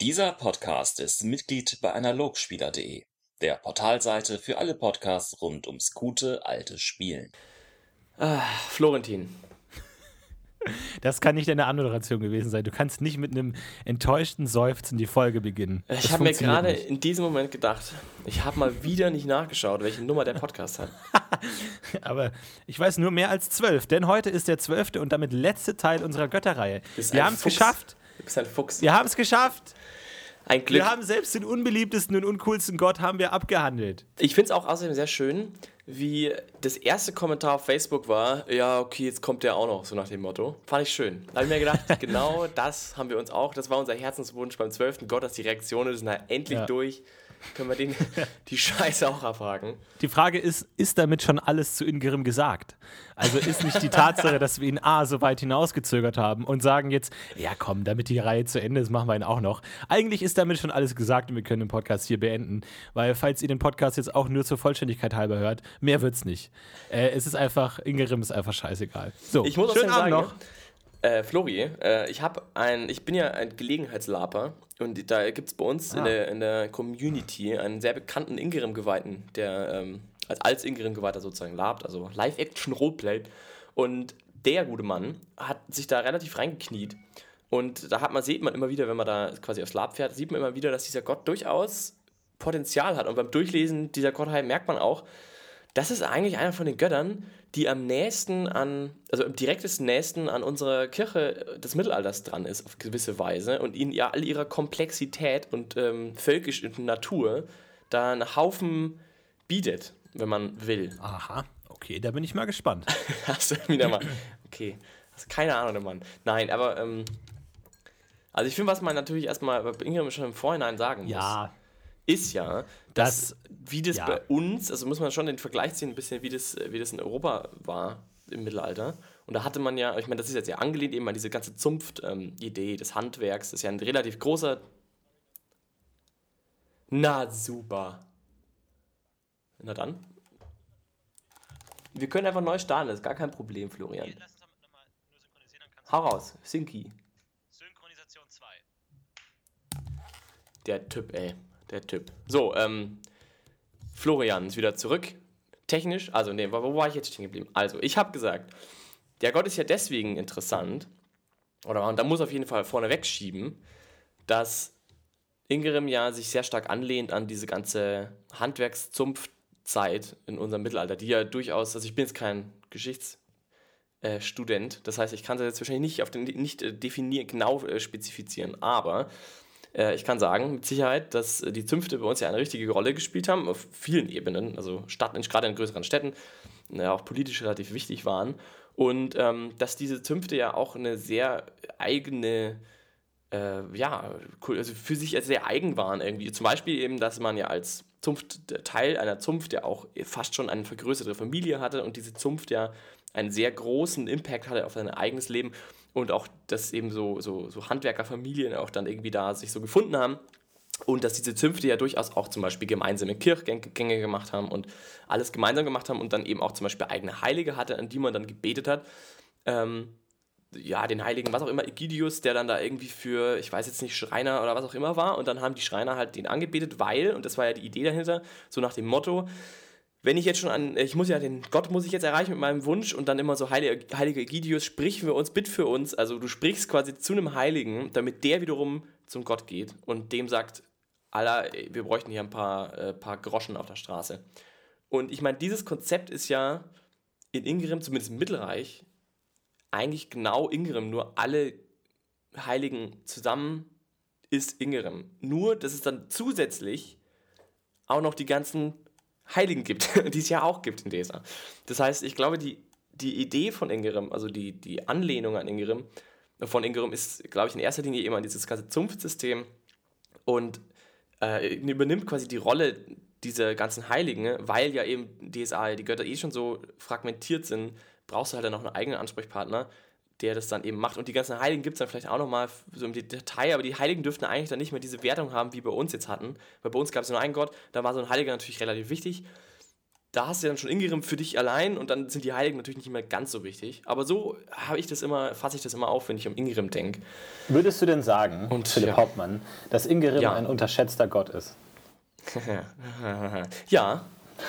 Dieser Podcast ist Mitglied bei Analogspieler.de, der Portalseite für alle Podcasts rund ums gute alte Spielen. Ah, Florentin. Das kann nicht deine Anmoderation gewesen sein. Du kannst nicht mit einem enttäuschten Seufzen die Folge beginnen. Ich Das habe mir gerade in diesem Moment gedacht, ich habe mal wieder nicht nachgeschaut, welche Nummer der Podcast hat. Aber ich weiß nur mehr als zwölf, denn heute ist der zwölfte und damit letzte Teil unserer Götterreihe. Wir haben es geschafft. Du bist ein Fuchs. Wir haben es geschafft. Ein Glück. Wir haben selbst den unbeliebtesten und uncoolsten Gott haben wir abgehandelt. Ich finde es auch außerdem sehr schön, wie das erste Kommentar auf Facebook war, ja, okay, jetzt kommt der auch noch, so nach dem Motto. Fand ich schön. Da habe ich mir gedacht, genau das haben wir uns auch, das war unser Herzenswunsch beim 12. Gott, dass die Reaktionen sind na, endlich Ja. durch. Können wir den, die Scheiße auch abhaken. Die Frage ist, ist damit schon alles zu Ingerim gesagt? Also ist nicht die Tatsache, dass wir ihn A so weit hinausgezögert haben und sagen jetzt, ja komm, damit die Reihe zu Ende ist, machen wir ihn auch noch. Eigentlich ist damit schon alles gesagt und wir können den Podcast hier beenden, weil falls ihr den Podcast jetzt auch nur zur Vollständigkeit halber hört, mehr wird's nicht. Äh, es ist einfach, Ingerim ist einfach scheißegal. So, Ich muss schönen sagen, Abend noch. Äh, Flori, äh, ich habe ein, ich bin ja ein Gelegenheitslaper und da gibt es bei uns in, Ah. der, in der Community einen sehr bekannten Ingerim-Geweihten, der ähm, als, als Ingerim-Geweihter sozusagen labt, also Live-Action-Roleplay. Und der gute Mann hat sich da relativ reingekniet. Und da hat man, sieht man immer wieder, wenn man da quasi aufs Lab fährt, sieht man immer wieder, dass dieser Gott durchaus Potenzial hat. Und beim Durchlesen dieser Gottheit merkt man auch, das ist eigentlich einer von den Göttern, die am nächsten an, also am direktesten nächsten an unserer Kirche des Mittelalters dran ist, auf gewisse Weise. Und in ja, all ihrer Komplexität und ähm, völkischen Natur da einen Haufen bietet, wenn man will. Aha, okay, da bin ich mal gespannt. Hast du wieder mal. Okay. Hast keine Ahnung, der Mann. Nein, aber. Ähm, also, ich finde, was man natürlich erstmal bei Ingram schon im Vorhinein sagen muss Ja, ist ja, dass Das- wie das ja. bei uns, also muss man schon den Vergleich ziehen, ein bisschen wie das, wie das in Europa war im Mittelalter. Und da hatte man ja, ich meine, das ist jetzt ja angelehnt eben an diese ganze Zunft-Idee des Handwerks. Das ist ja ein relativ großer. Na super. Na dann. Wir können einfach neu starten, das ist gar kein Problem, Florian. Lass uns nochmal nur synchronisieren, dann kannst Hau raus, Sinki. Synchronisation 2. Der Typ, ey. Der Typ. So, ähm, Florian ist wieder zurück. Technisch, also, nee, wo wo war ich jetzt stehen geblieben? Also, ich habe gesagt, der Gott ist ja deswegen interessant, oder man da muss auf jeden Fall vorne wegschieben, dass Ingerim ja sich sehr stark anlehnt an diese ganze Handwerkszunftzeit in unserem Mittelalter, die ja durchaus, also ich bin jetzt kein Geschichtsstudent, Student, das heißt, ich kann das jetzt wahrscheinlich nicht auf den nicht äh, definieren, genau äh, spezifizieren, aber äh, ich kann sagen, mit Sicherheit, dass äh, die Zünfte bei uns ja eine richtige Rolle gespielt haben, auf vielen Ebenen, also Stadt, gerade in größeren Städten, ja, auch politisch relativ wichtig waren. Und ähm, dass diese Zünfte ja auch eine sehr eigene, äh, ja, also für sich sehr eigen waren irgendwie. Zum Beispiel eben, dass man ja als Zunft, Teil einer Zunft ja auch fast schon eine vergrößerte Familie hatte und diese Zunft ja einen sehr großen Impact hatte auf sein eigenes Leben und auch, dass eben so, so, so Handwerkerfamilien auch dann irgendwie da sich so gefunden haben und dass diese Zünfte ja durchaus auch zum Beispiel gemeinsame Kirchgänge gemacht haben und alles gemeinsam gemacht haben und dann eben auch zum Beispiel eigene Heilige hatte, an die man dann gebetet hat. Ähm, ja, den Heiligen, was auch immer, Egidius, der dann da irgendwie für, ich weiß jetzt nicht, Schreiner oder was auch immer war. Und dann haben die Schreiner halt den angebetet, weil, und das war ja die Idee dahinter, so nach dem Motto, wenn ich jetzt schon an, ich muss ja den Gott muss ich jetzt erreichen mit meinem Wunsch und dann immer so, Heilige, Heilige Egidius, sprich für uns, bitt für uns. Also du sprichst quasi zu einem Heiligen, damit der wiederum zum Gott geht und dem sagt, Allah, wir bräuchten hier ein paar, äh, paar Groschen auf der Straße. Und ich meine, dieses Konzept ist ja in Ingrim, zumindest im Mittelreich, eigentlich genau Ingrim, nur alle Heiligen zusammen ist Ingrim. Nur, dass es dann zusätzlich auch noch die ganzen Heiligen gibt, die es ja auch gibt in DSA. Das heißt, ich glaube, die, die Idee von Ingrim, also die, die Anlehnung an Ingrim, von Ingrim ist, glaube ich, in erster Linie immer dieses ganze Zunftsystem und äh, übernimmt quasi die Rolle dieser ganzen Heiligen, ne? weil ja eben DSA, die Götter eh schon so fragmentiert sind, brauchst du halt dann noch einen eigenen Ansprechpartner, der das dann eben macht. Und die ganzen Heiligen gibt es dann vielleicht auch nochmal so im Detail, aber die Heiligen dürften eigentlich dann nicht mehr diese Wertung haben, wie bei uns jetzt hatten. Weil bei uns gab es nur einen Gott, da war so ein Heiliger natürlich relativ wichtig. da hast du dann schon Ingrim für dich allein und dann sind die Heiligen natürlich nicht mehr ganz so wichtig. Aber so habe ich das immer, fasse ich das immer auf, wenn ich um Ingrim denke. Würdest du denn sagen, Und, Philipp ja. Hauptmann, dass Ingerim Ja. ein unterschätzter Gott ist? ja,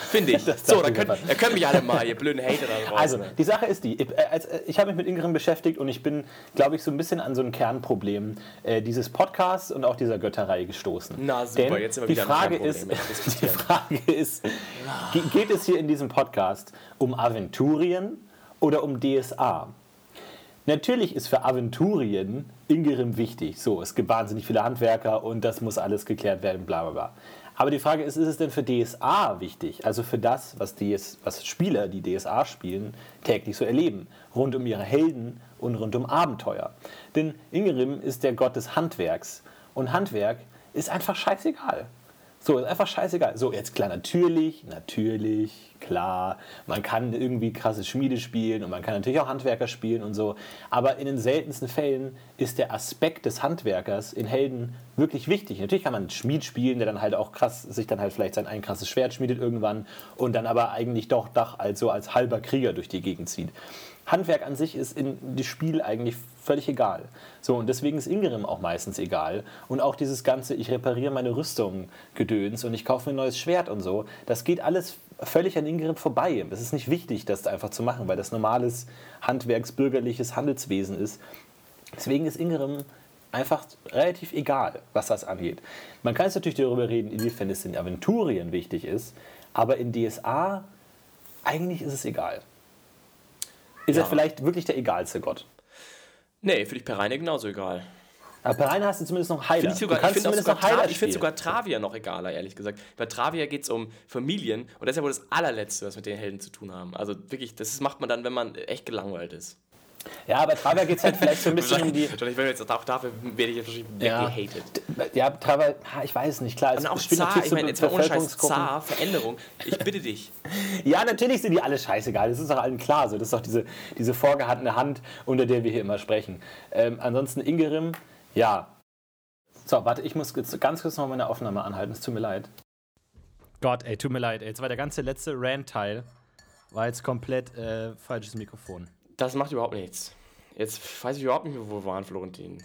finde ich. So, ich können, können mich alle mal, ihr blöden Hater da draußen. Also, die Sache ist die, ich, äh, äh, ich habe mich mit Ingerim beschäftigt und ich bin, glaube ich, so ein bisschen an so ein Kernproblem äh, dieses Podcasts und auch dieser Götterei gestoßen. Na, super, Denn jetzt sind wir die wieder Frage ist, die. Frage ist, ge- geht es hier in diesem Podcast um Aventurien oder um DSA? Natürlich ist für Aventurien Ingerim wichtig. So, es gibt wahnsinnig viele Handwerker und das muss alles geklärt werden, bla bla bla. Aber die Frage ist, ist es denn für DSA wichtig? Also für das, was, DS, was Spieler, die DSA spielen, täglich so erleben. Rund um ihre Helden und rund um Abenteuer. Denn Ingerim ist der Gott des Handwerks. Und Handwerk ist einfach scheißegal. So, ist einfach scheißegal. So, jetzt klar, natürlich, natürlich, klar. Man kann irgendwie krasse Schmiede spielen und man kann natürlich auch Handwerker spielen und so. Aber in den seltensten Fällen ist der Aspekt des Handwerkers in Helden wirklich wichtig. Natürlich kann man einen Schmied spielen, der dann halt auch krass, sich dann halt vielleicht sein ein krasses Schwert schmiedet irgendwann und dann aber eigentlich doch doch als so als halber Krieger durch die Gegend zieht. Handwerk an sich ist in dem Spiel eigentlich völlig egal. So, und deswegen ist Ingerim auch meistens egal. Und auch dieses ganze, ich repariere meine Rüstung Gedöns und ich kaufe mir ein neues Schwert und so, das geht alles völlig an Ingerim vorbei. Es ist nicht wichtig, das einfach zu machen, weil das normales handwerksbürgerliches Handelswesen ist. Deswegen ist Ingerim einfach relativ egal, was das angeht. Man kann jetzt natürlich darüber reden, inwiefern es in Aventurien wichtig ist, aber in DSA eigentlich ist es egal. Ist Ja. er vielleicht wirklich der egalste Gott? nee, finde ich per Reine genauso egal. Aber bei Rainer hast du zumindest noch Heiler. Finde ich sogar, du ich kannst zumindest sogar, noch Heiler Tra ich finde sogar Travia noch egaler, ehrlich gesagt. Bei Travia geht es um Familien und das ist ja wohl das allerletzte, was mit den Helden zu tun haben. Also wirklich, das macht man dann, wenn man echt gelangweilt ist. Ja, aber Travia geht es halt vielleicht so ein bisschen um die... Wahrscheinlich, wenn wir jetzt auch dafür werde ich jetzt wahrscheinlich Ja. weggehatet. Ja, ha, ich weiß nicht, klar. Und auch spielt Zar, natürlich ich meine, jetzt mal ohne Scheiß, Zar, Veränderung. Ich bitte dich. Ja, natürlich sind die alle scheißegal. Das ist doch allen klar. So, das ist doch diese, diese vorgehaltene Hand, unter der wir hier immer sprechen. Ähm, ansonsten Ingerim, ja. So, warte, ich muss jetzt ganz kurz noch meine Aufnahme anhalten. Es tut mir leid. Gott, ey, tut mir leid. Ey. Jetzt war der ganze letzte Rant-Teil war jetzt komplett äh, falsches Mikrofon. Das macht überhaupt nichts. Jetzt weiß ich überhaupt nicht mehr, wo wir waren, Florentin.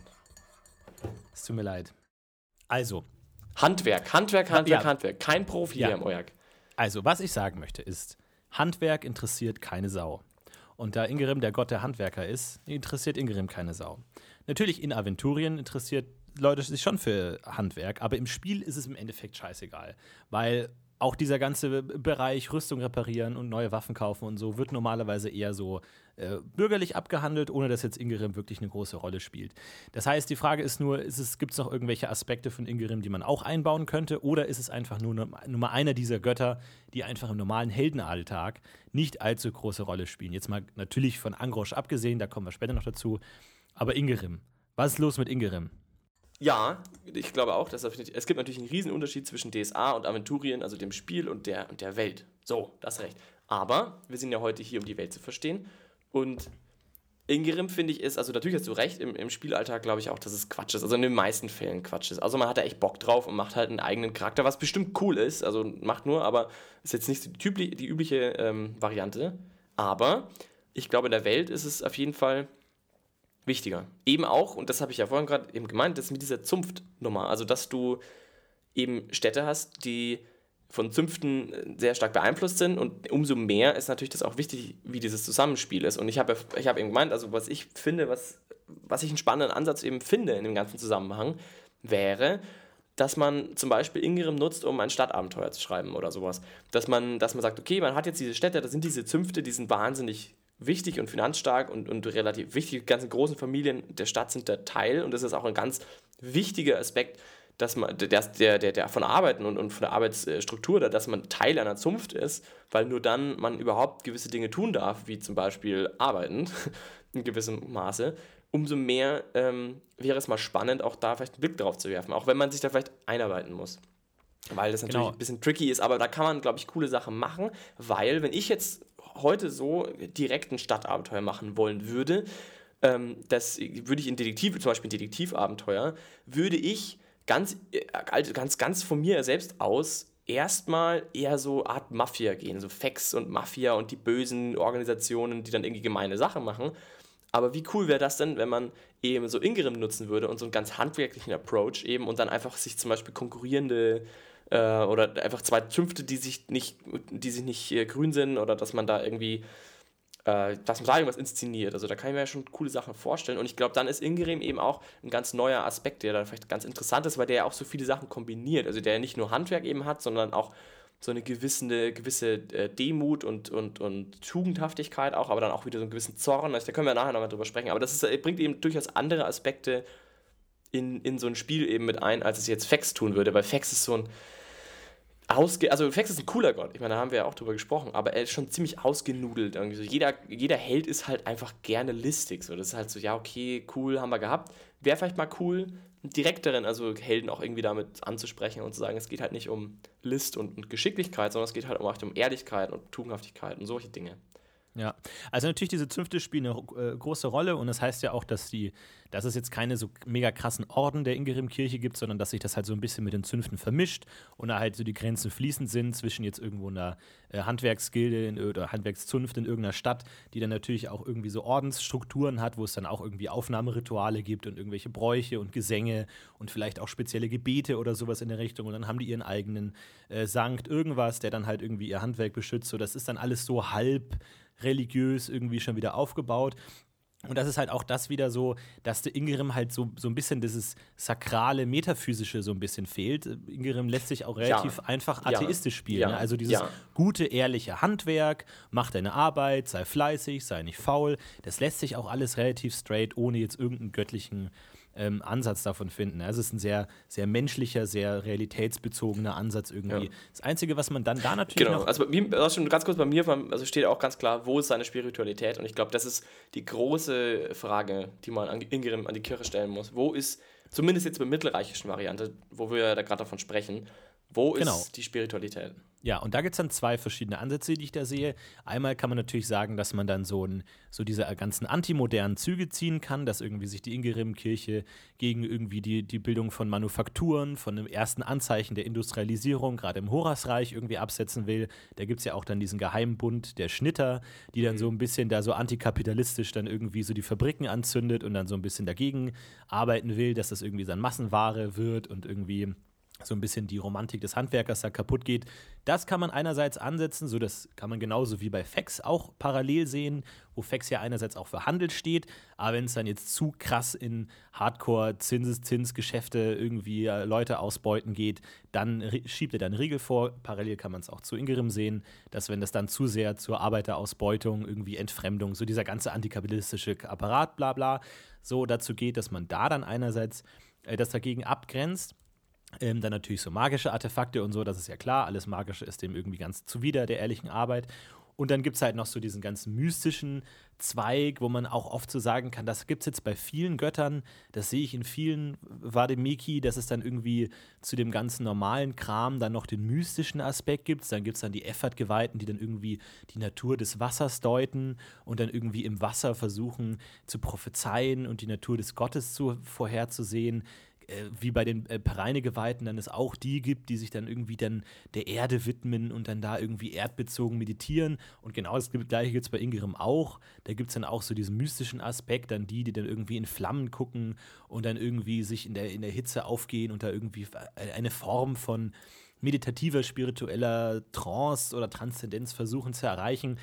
Es tut mir leid. Also, Handwerk, Handwerk, Handwerk, Ja. Handwerk. Kein Profi Ja. hier im Ojak. also, was ich sagen möchte, ist, Handwerk interessiert keine Sau. Und da Ingerim der Gott der Handwerker ist, interessiert Ingerim keine Sau. Natürlich in Aventurien interessiert Leute sich schon für Handwerk, aber im Spiel ist es im Endeffekt scheißegal. Weil auch dieser ganze Bereich Rüstung reparieren und neue Waffen kaufen und so wird normalerweise eher so äh, bürgerlich abgehandelt, ohne dass jetzt Ingerim wirklich eine große Rolle spielt. Das heißt, die Frage ist nur, gibt es noch irgendwelche Aspekte von Ingerim, die man auch einbauen könnte, oder ist es einfach nur Num- Nummer einer dieser Götter, die einfach im normalen Heldenalltag nicht allzu große Rolle spielen? Jetzt mal natürlich von Angrosch abgesehen, da kommen wir später noch dazu, aber Ingerim. Was ist los mit Ingerim? Ja, ich glaube auch, dass das, es gibt natürlich einen riesen Unterschied zwischen DSA und Aventurien, also dem Spiel und der, und der Welt. So, das recht. Aber wir sind ja heute hier, um die Welt zu verstehen. Und Ingerim, finde ich, ist, also natürlich hast du recht, im, im Spielalltag glaube ich auch, dass es Quatsch ist. Also in den meisten Fällen Quatsch ist. Also man hat da echt Bock drauf und macht halt einen eigenen Charakter, was bestimmt cool ist. Also macht nur, aber ist jetzt nicht so die, die übliche ähm, Variante. Aber ich glaube, in der Welt ist es auf jeden Fall wichtiger. Eben auch, und das habe ich ja vorhin gerade eben gemeint, das mit dieser Zunftnummer. Also, dass du eben Städte hast, die von Zünften äh, sehr stark beeinflusst sind und umso mehr ist natürlich das auch wichtig, wie dieses Zusammenspiel ist. Und ich habe ich habe eben gemeint, also was ich finde, was, was ich einen spannenden Ansatz eben finde in dem ganzen Zusammenhang, wäre, dass man zum Beispiel Ingerim nutzt, um ein Stadtabenteuer zu schreiben oder sowas. Dass man, dass man sagt, okay, man hat jetzt diese Städte, das sind diese Zünfte, die sind wahnsinnig wichtig und finanzstark und, und relativ wichtig. Die ganzen großen Familien der Stadt sind der Teil und das ist auch ein ganz wichtiger Aspekt, dass man, der, der, der, der von Arbeiten und, und von der Arbeitsstruktur, da, dass man Teil einer Zunft ist, weil nur dann man überhaupt gewisse Dinge tun darf, wie zum Beispiel arbeiten, in gewissem Maße, umso mehr ähm, wäre es mal spannend, auch da vielleicht einen Blick drauf zu werfen, auch wenn man sich da vielleicht einarbeiten muss. Weil das natürlich Genau. ein bisschen tricky ist, aber da kann man, glaube ich, coole Sachen machen, weil wenn ich jetzt heute so direkt ein Stadtabenteuer machen wollen würde, ähm, das würde ich in Detektiv, zum Beispiel ein Detektivabenteuer, würde ich ganz, äh, ganz, ganz von mir selbst aus erstmal eher so Art Mafia gehen, so Fex und Mafia und die bösen Organisationen, die dann irgendwie gemeine Sachen machen. Aber wie cool wäre das denn, wenn man eben so Ingram nutzen würde und so einen ganz handwerklichen Approach eben und dann einfach sich zum Beispiel konkurrierende äh, oder einfach zwei Zünfte, die sich nicht, die sich nicht äh, grün sind oder dass man da irgendwie äh, dass man da irgendwas inszeniert. Also da kann ich mir ja schon coole Sachen vorstellen. Und ich glaube, dann ist Ingram eben auch ein ganz neuer Aspekt, der dann vielleicht ganz interessant ist, weil der ja auch so viele Sachen kombiniert. Also der ja nicht nur Handwerk eben hat, sondern auch so eine gewisse, gewisse äh, Demut und, und, und Tugendhaftigkeit auch, aber dann auch wieder so einen gewissen Zorn. Also da können wir nachher nochmal drüber sprechen. Aber das ist, äh, bringt eben durchaus andere Aspekte in, in so ein Spiel eben mit ein, als es jetzt Fex tun würde, weil Fex ist so ein ausge also Fex ist ein cooler Gott, ich meine, da haben wir ja auch drüber gesprochen, aber er ist schon ziemlich ausgenudelt. Irgendwie so. jeder, jeder Held ist halt einfach gerne listig. So. Das ist halt so, ja, okay, cool, haben wir gehabt. Wäre vielleicht mal cool, direkteren, also Helden auch irgendwie damit anzusprechen und zu sagen, es geht halt nicht um List und, und Geschicklichkeit, sondern es geht halt um, um Ehrlichkeit und Tugendhaftigkeit und solche Dinge. Ja, also natürlich diese Zünfte spielen eine äh, große Rolle und das heißt ja auch, dass die, dass es jetzt keine so mega krassen Orden der Ingerim-Kirche gibt, sondern dass sich das halt so ein bisschen mit den Zünften vermischt und da halt so die Grenzen fließend sind zwischen jetzt irgendwo einer äh, Handwerksgilde in, oder Handwerkszunft in irgendeiner Stadt, die dann natürlich auch irgendwie so Ordensstrukturen hat, wo es dann auch irgendwie Aufnahmerituale gibt und irgendwelche Bräuche und Gesänge und vielleicht auch spezielle Gebete oder sowas in der Richtung und dann haben die ihren eigenen äh, Sankt irgendwas, der dann halt irgendwie ihr Handwerk beschützt. So, das ist dann alles so halb religiös irgendwie schon wieder aufgebaut. Und das ist halt auch das wieder so, dass der Ingerim halt so, so ein bisschen dieses sakrale, metaphysische so ein bisschen fehlt. Ingerim lässt sich auch relativ ja. einfach atheistisch spielen. Ja. Ne? Also dieses ja. gute, ehrliche Handwerk, mach deine Arbeit, sei fleißig, sei nicht faul. Das lässt sich auch alles relativ straight, ohne jetzt irgendeinen göttlichen ähm, Ansatz davon finden. Also es ist ein sehr, sehr menschlicher, sehr realitätsbezogener Ansatz irgendwie. Ja. Das Einzige, was man dann da natürlich genau. also, mir, schon ganz kurz bei mir, also steht auch ganz klar, wo ist seine Spiritualität? Und ich glaube, das ist die große Frage, die man an, Ingrim, an die Kirche stellen muss. Wo ist, zumindest jetzt bei mittelreichischen Variante, wo wir da gerade davon sprechen, wo genau. ist die Spiritualität? Ja, und da gibt es dann zwei verschiedene Ansätze, die ich da sehe. Einmal kann man natürlich sagen, dass man dann so, ein, so diese ganzen antimodernen Züge ziehen kann, dass irgendwie sich die Ingerim-Kirche gegen irgendwie die, die Bildung von Manufakturen, von dem ersten Anzeichen der Industrialisierung, gerade im Horasreich, irgendwie absetzen will. Da gibt es ja auch dann diesen Geheimbund der Schnitter, die dann so ein bisschen da so antikapitalistisch dann irgendwie so die Fabriken anzündet und dann so ein bisschen dagegen arbeiten will, dass das irgendwie dann Massenware wird und irgendwie so ein bisschen die Romantik des Handwerkers da kaputt geht. Das kann man einerseits ansetzen, so das kann man genauso wie bei Fex auch parallel sehen, wo Fex ja einerseits auch für Handel steht, aber wenn es dann jetzt zu krass in Hardcore-Zinseszinsgeschäfte irgendwie äh, Leute ausbeuten geht, dann schiebt er da einen Riegel vor. Parallel kann man es auch zu Ingerim sehen, dass wenn das dann zu sehr zur Arbeiterausbeutung, irgendwie Entfremdung, so dieser ganze antikapitalistische Apparat, bla bla, so dazu geht, dass man da dann einerseits äh, das dagegen abgrenzt ähm, dann natürlich so magische Artefakte und so, das ist ja klar, alles Magische ist dem irgendwie ganz zuwider der ehrlichen Arbeit. Und dann gibt es halt noch so diesen ganz mystischen Zweig, wo man auch oft so sagen kann, das gibt es jetzt bei vielen Göttern, das sehe ich in vielen Vademeki, dass es dann irgendwie zu dem ganzen normalen Kram dann noch den mystischen Aspekt gibt. Dann gibt es dann die Effert-Geweihten, die dann irgendwie die Natur des Wassers deuten und dann irgendwie im Wasser versuchen zu prophezeien und die Natur des Gottes zu, vorherzusehen äh, wie bei den äh, Pereine-Geweihten dann es auch die gibt, die sich dann irgendwie dann der Erde widmen und dann da irgendwie erdbezogen meditieren. Und genau das gleiche gibt es bei Ingerim auch. Da gibt es dann auch so diesen mystischen Aspekt, dann die, die dann irgendwie in Flammen gucken und dann irgendwie sich in der, in der Hitze aufgehen und da irgendwie eine Form von meditativer, spiritueller Trance oder Transzendenz versuchen zu erreichen.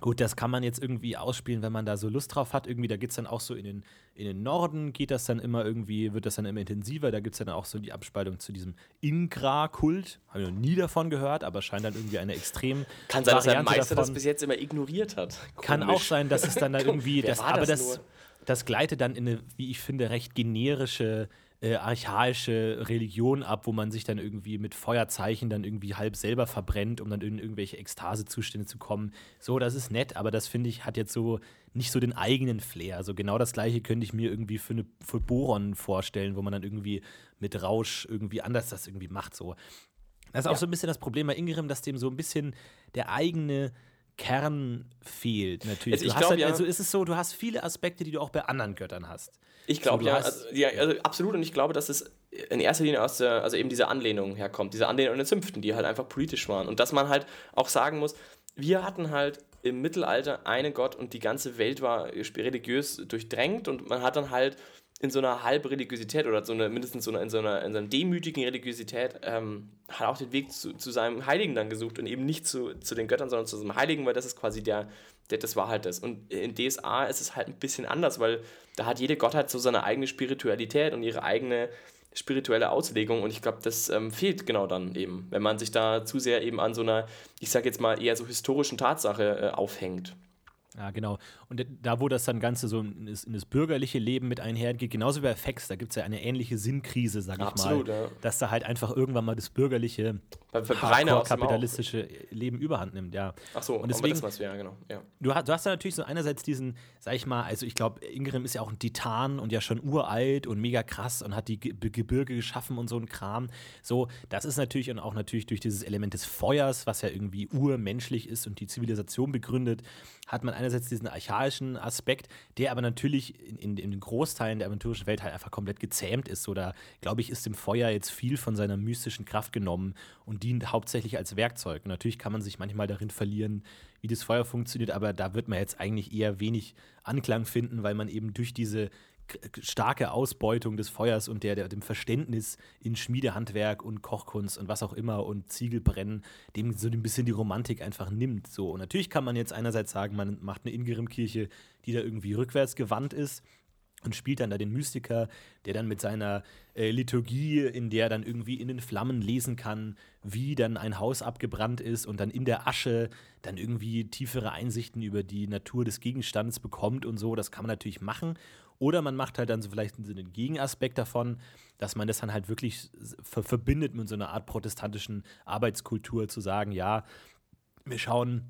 Gut, das kann man jetzt irgendwie ausspielen, wenn man da so Lust drauf hat. Irgendwie, da geht es dann auch so in den, in den Norden, geht das dann immer irgendwie, wird das dann immer intensiver. Da gibt es dann auch so die Abspaltung zu diesem Ingra-Kult. Habe ich noch nie davon gehört, aber scheint dann irgendwie eine extrem. Kann sein, Variante dass der Meister davon. das bis jetzt immer ignoriert hat. Komisch. Kann auch sein, dass es dann da irgendwie. das, aber das, das, das gleitet dann in eine, wie ich finde, recht generische äh, archaische Religion ab, wo man sich dann irgendwie mit Feuerzeichen dann irgendwie halb selber verbrennt, um dann in irgendwelche Ekstasezustände zu kommen. So, das ist nett, aber das finde ich hat jetzt so nicht so den eigenen Flair. Also genau das gleiche könnte ich mir irgendwie für, eine, für Boron vorstellen, wo man dann irgendwie mit Rausch irgendwie anders das irgendwie macht. So. Das ist auch ja. so ein bisschen das Problem bei Ingram, dass dem so ein bisschen der eigene Kern fehlt natürlich. Also ich du hast glaub, halt, ja. also ist es so, du hast viele Aspekte, die du auch bei anderen Göttern hast. Ich glaube, So, du ja, also, ja, also absolut. Und ich glaube, dass es in erster Linie aus der, also eben diese Anlehnung herkommt, diese Anlehnung an den Zünften, die halt einfach politisch waren. Und dass man halt auch sagen muss, wir hatten halt im Mittelalter einen Gott und die ganze Welt war religiös durchdrängt und man hat dann halt in so einer Halbreligiosität oder so eine, mindestens so einer, in so einer, in so einer demütigen Religiosität ähm, hat auch den Weg zu, zu seinem Heiligen dann gesucht und eben nicht zu, zu den Göttern, sondern zu seinem Heiligen, weil das ist quasi der, der das war halt das. Und in DSA ist es halt ein bisschen anders, weil da hat jede Gottheit so seine eigene Spiritualität und ihre eigene spirituelle Auslegung und ich glaube, das ähm, fehlt genau dann eben, wenn man sich da zu sehr eben an so einer, ich sag jetzt mal, eher so historischen Tatsache äh, aufhängt. Ja, genau. Und da, wo das dann Ganze so in das, in das bürgerliche Leben mit einhergeht, genauso wie bei Fex, da gibt es ja eine ähnliche Sinnkrise, sag ich Absolut, mal. ja. Dass da halt einfach irgendwann mal das bürgerliche, kapitalistische Leben überhand nimmt, ja. Ach so, und deswegen, das ja, genau. Ja. Du hast, du hast ja natürlich so einerseits diesen, sag ich mal, also ich glaube, Ingrim ist ja auch ein Titan und ja schon uralt und mega krass und hat die Ge Gebirge geschaffen und so ein Kram. So, das ist natürlich und auch natürlich durch dieses Element des Feuers, was ja irgendwie urmenschlich ist und die Zivilisation begründet, hat man einerseits diesen archaischen Aspekt, der aber natürlich in, in, in den Großteilen der aventurischen Welt halt einfach komplett gezähmt ist. Oder glaube ich, ist dem Feuer jetzt viel von seiner mystischen Kraft genommen und dient hauptsächlich als Werkzeug. Und natürlich kann man sich manchmal darin verlieren, wie das Feuer funktioniert, aber da wird man jetzt eigentlich eher wenig Anklang finden, weil man eben durch diese starke Ausbeutung des Feuers und der, der dem Verständnis in Schmiedehandwerk und Kochkunst und was auch immer und Ziegelbrennen dem so ein bisschen die Romantik einfach nimmt. So und natürlich kann man jetzt einerseits sagen, man macht eine Ingrim-Kirche, die da irgendwie rückwärts gewandt ist und spielt dann da den Mystiker, der dann mit seiner äh, Liturgie, in der dann irgendwie in den Flammen lesen kann, wie dann ein Haus abgebrannt ist und dann in der Asche dann irgendwie tiefere Einsichten über die Natur des Gegenstands bekommt und so. Das kann man natürlich machen. Oder man macht halt dann so vielleicht einen Gegenaspekt davon, dass man das dann halt wirklich ver verbindet mit so einer Art protestantischen Arbeitskultur, zu sagen, ja, wir schauen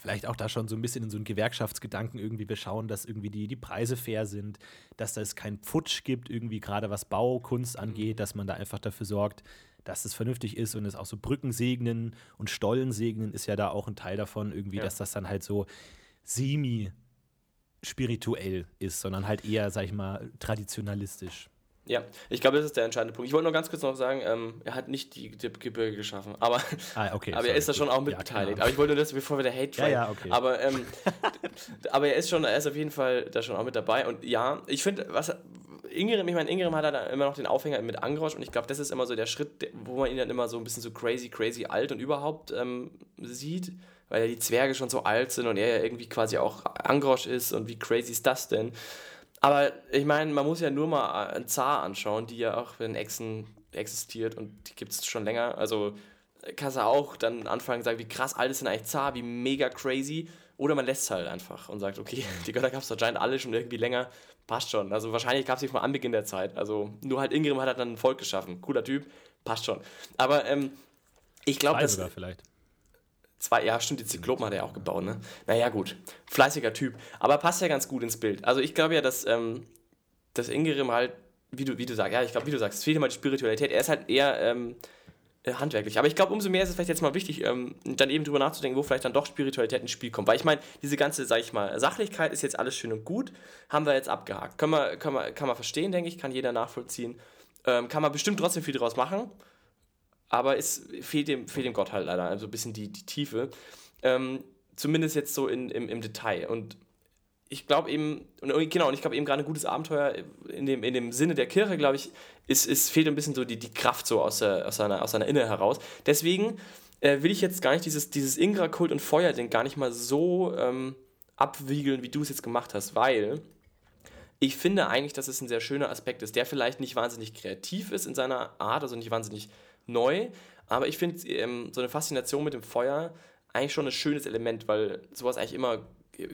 vielleicht auch da schon so ein bisschen in so einen Gewerkschaftsgedanken irgendwie, wir schauen, dass irgendwie die, die Preise fair sind, dass es keinen Pfutsch gibt, irgendwie gerade was Baukunst angeht, dass man da einfach dafür sorgt, dass es vernünftig ist und es auch so Brücken segnen und Stollen segnen ist ja da auch ein Teil davon, irgendwie, Ja. dass das dann halt so semi spirituell ist, sondern halt eher, sag ich mal, traditionalistisch. Ja, ich glaube, das ist der entscheidende Punkt. Ich wollte nur ganz kurz noch sagen, ähm, er hat nicht die, die Gebirge geschaffen, aber, Ah, okay. aber er ist da schon auch mit Ja, beteiligt. Ahnung. Aber ich wollte nur das, bevor wir der Hate Ja, ja, okay. Aber, ähm, aber er ist schon, er ist auf jeden Fall da schon auch mit dabei. Und ja, ich finde, was Ingram, ich meine, Ingram hat da immer noch den Aufhänger mit Angrosch und ich glaube, das ist immer so der Schritt, wo man ihn dann immer so ein bisschen so crazy, crazy alt und überhaupt ähm, sieht, weil ja die Zwerge schon so alt sind und er ja irgendwie quasi auch Angrosch ist und wie crazy ist das denn? Aber ich meine, man muss ja nur mal einen Zar anschauen, die ja auch in Echsen existiert und die gibt es schon länger. Also kannst du auch dann anfangen und sagen, wie krass alt ist denn eigentlich Zar, wie mega crazy. Oder man lässt es halt einfach und sagt, okay, die Götter gab es anscheinend alle schon irgendwie länger, passt schon. Also wahrscheinlich gab es nicht von Anbeginn der Zeit. Also nur halt Ingrim hat halt dann ein Volk geschaffen. Cooler Typ, passt schon. Aber ähm, ich glaube, dass sogar vielleicht. Zwei, ja, stimmt, die Zyklopen hat er auch gebaut, ne? Naja, gut. Fleißiger Typ. Aber passt ja ganz gut ins Bild. Also ich glaube ja, dass, ähm, dass Ingerim halt, wie du, wie du sagst, ja, ich glaube, wie du sagst, es fehlt ihm halt die Spiritualität. Er ist halt eher ähm, äh, handwerklich. Aber ich glaube, umso mehr ist es vielleicht jetzt mal wichtig, ähm, dann eben drüber nachzudenken, wo vielleicht dann doch Spiritualität ins Spiel kommt. Weil ich meine, diese ganze, sag ich mal, Sachlichkeit ist jetzt alles schön und gut, haben wir jetzt abgehakt. Können wir, können wir, kann man verstehen, denke ich, kann jeder nachvollziehen. Ähm, kann man bestimmt trotzdem viel draus machen aber es fehlt dem, fehlt dem Gott halt leider, also ein bisschen die, die Tiefe. Ähm, zumindest jetzt so in, im, im Detail. Und ich glaube eben, und, genau, und ich glaube eben gerade ein gutes Abenteuer in dem, in dem Sinne der Kirche, glaube ich, ist, ist, fehlt ein bisschen so die, die Kraft so aus, der, aus, seiner, aus seiner Inne heraus. Deswegen äh, will ich jetzt gar nicht dieses, dieses Ingra-Kult und Feuer-Ding gar nicht mal so ähm, abwiegeln, wie du es jetzt gemacht hast, weil ich finde eigentlich, dass es ein sehr schöner Aspekt ist, der vielleicht nicht wahnsinnig kreativ ist in seiner Art, also nicht wahnsinnig neu, aber ich finde ähm, so eine Faszination mit dem Feuer eigentlich schon ein schönes Element, weil sowas eigentlich immer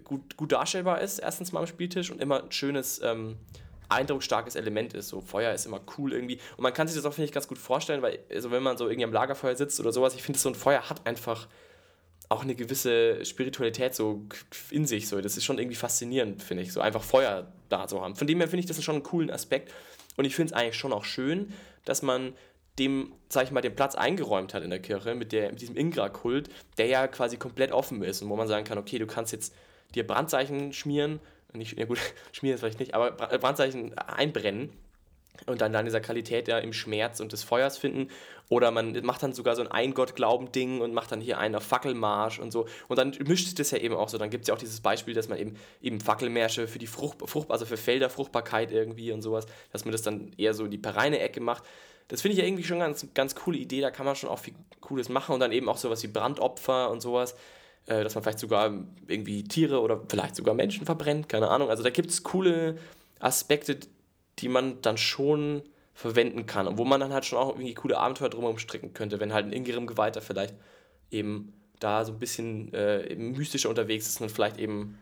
gut, gut darstellbar ist, erstens mal am Spieltisch und immer ein schönes, ähm, eindrucksstarkes Element ist. So Feuer ist immer cool irgendwie und man kann sich das auch, finde ich, ganz gut vorstellen, weil also wenn man so irgendwie am Lagerfeuer sitzt oder sowas, ich finde, so ein Feuer hat einfach auch eine gewisse Spiritualität so in sich. So. Das ist schon irgendwie faszinierend, finde ich, so einfach Feuer da zu haben. Von dem her finde ich das schon einen coolen Aspekt. Und ich finde es eigentlich schon auch schön, dass man dem, sag ich mal, den Platz eingeräumt hat in der Kirche mit, der, mit diesem Ingra-Kult, der ja quasi komplett offen ist und wo man sagen kann, okay, du kannst jetzt dir Brandzeichen schmieren, nicht, ja gut, schmieren ist vielleicht nicht, aber Brandzeichen einbrennen und dann deine Sakralität ja im Schmerz und des Feuers finden. Oder man macht dann sogar so ein Ein-Gott-Glauben-Ding und macht dann hier einen auf Fackelmarsch und so. Und dann mischt sich das ja eben auch so. Dann gibt es ja auch dieses Beispiel, dass man eben, eben Fackelmärsche für die Frucht, Frucht, also für Felderfruchtbarkeit irgendwie und sowas, dass man das dann eher so in die pereine Ecke macht. Das finde ich ja irgendwie schon ganz, ganz coole Idee. Da kann man schon auch viel Cooles machen und dann eben auch sowas wie Brandopfer und sowas. Äh, dass man vielleicht sogar irgendwie Tiere oder vielleicht sogar Menschen verbrennt, keine Ahnung. Also da gibt es coole Aspekte, die man dann schon verwenden kann und wo man dann halt schon auch irgendwie coole Abenteuer drumherum stricken könnte, wenn halt ein Ingerim-Geweihter vielleicht eben da so ein bisschen äh, mystischer unterwegs ist und vielleicht eben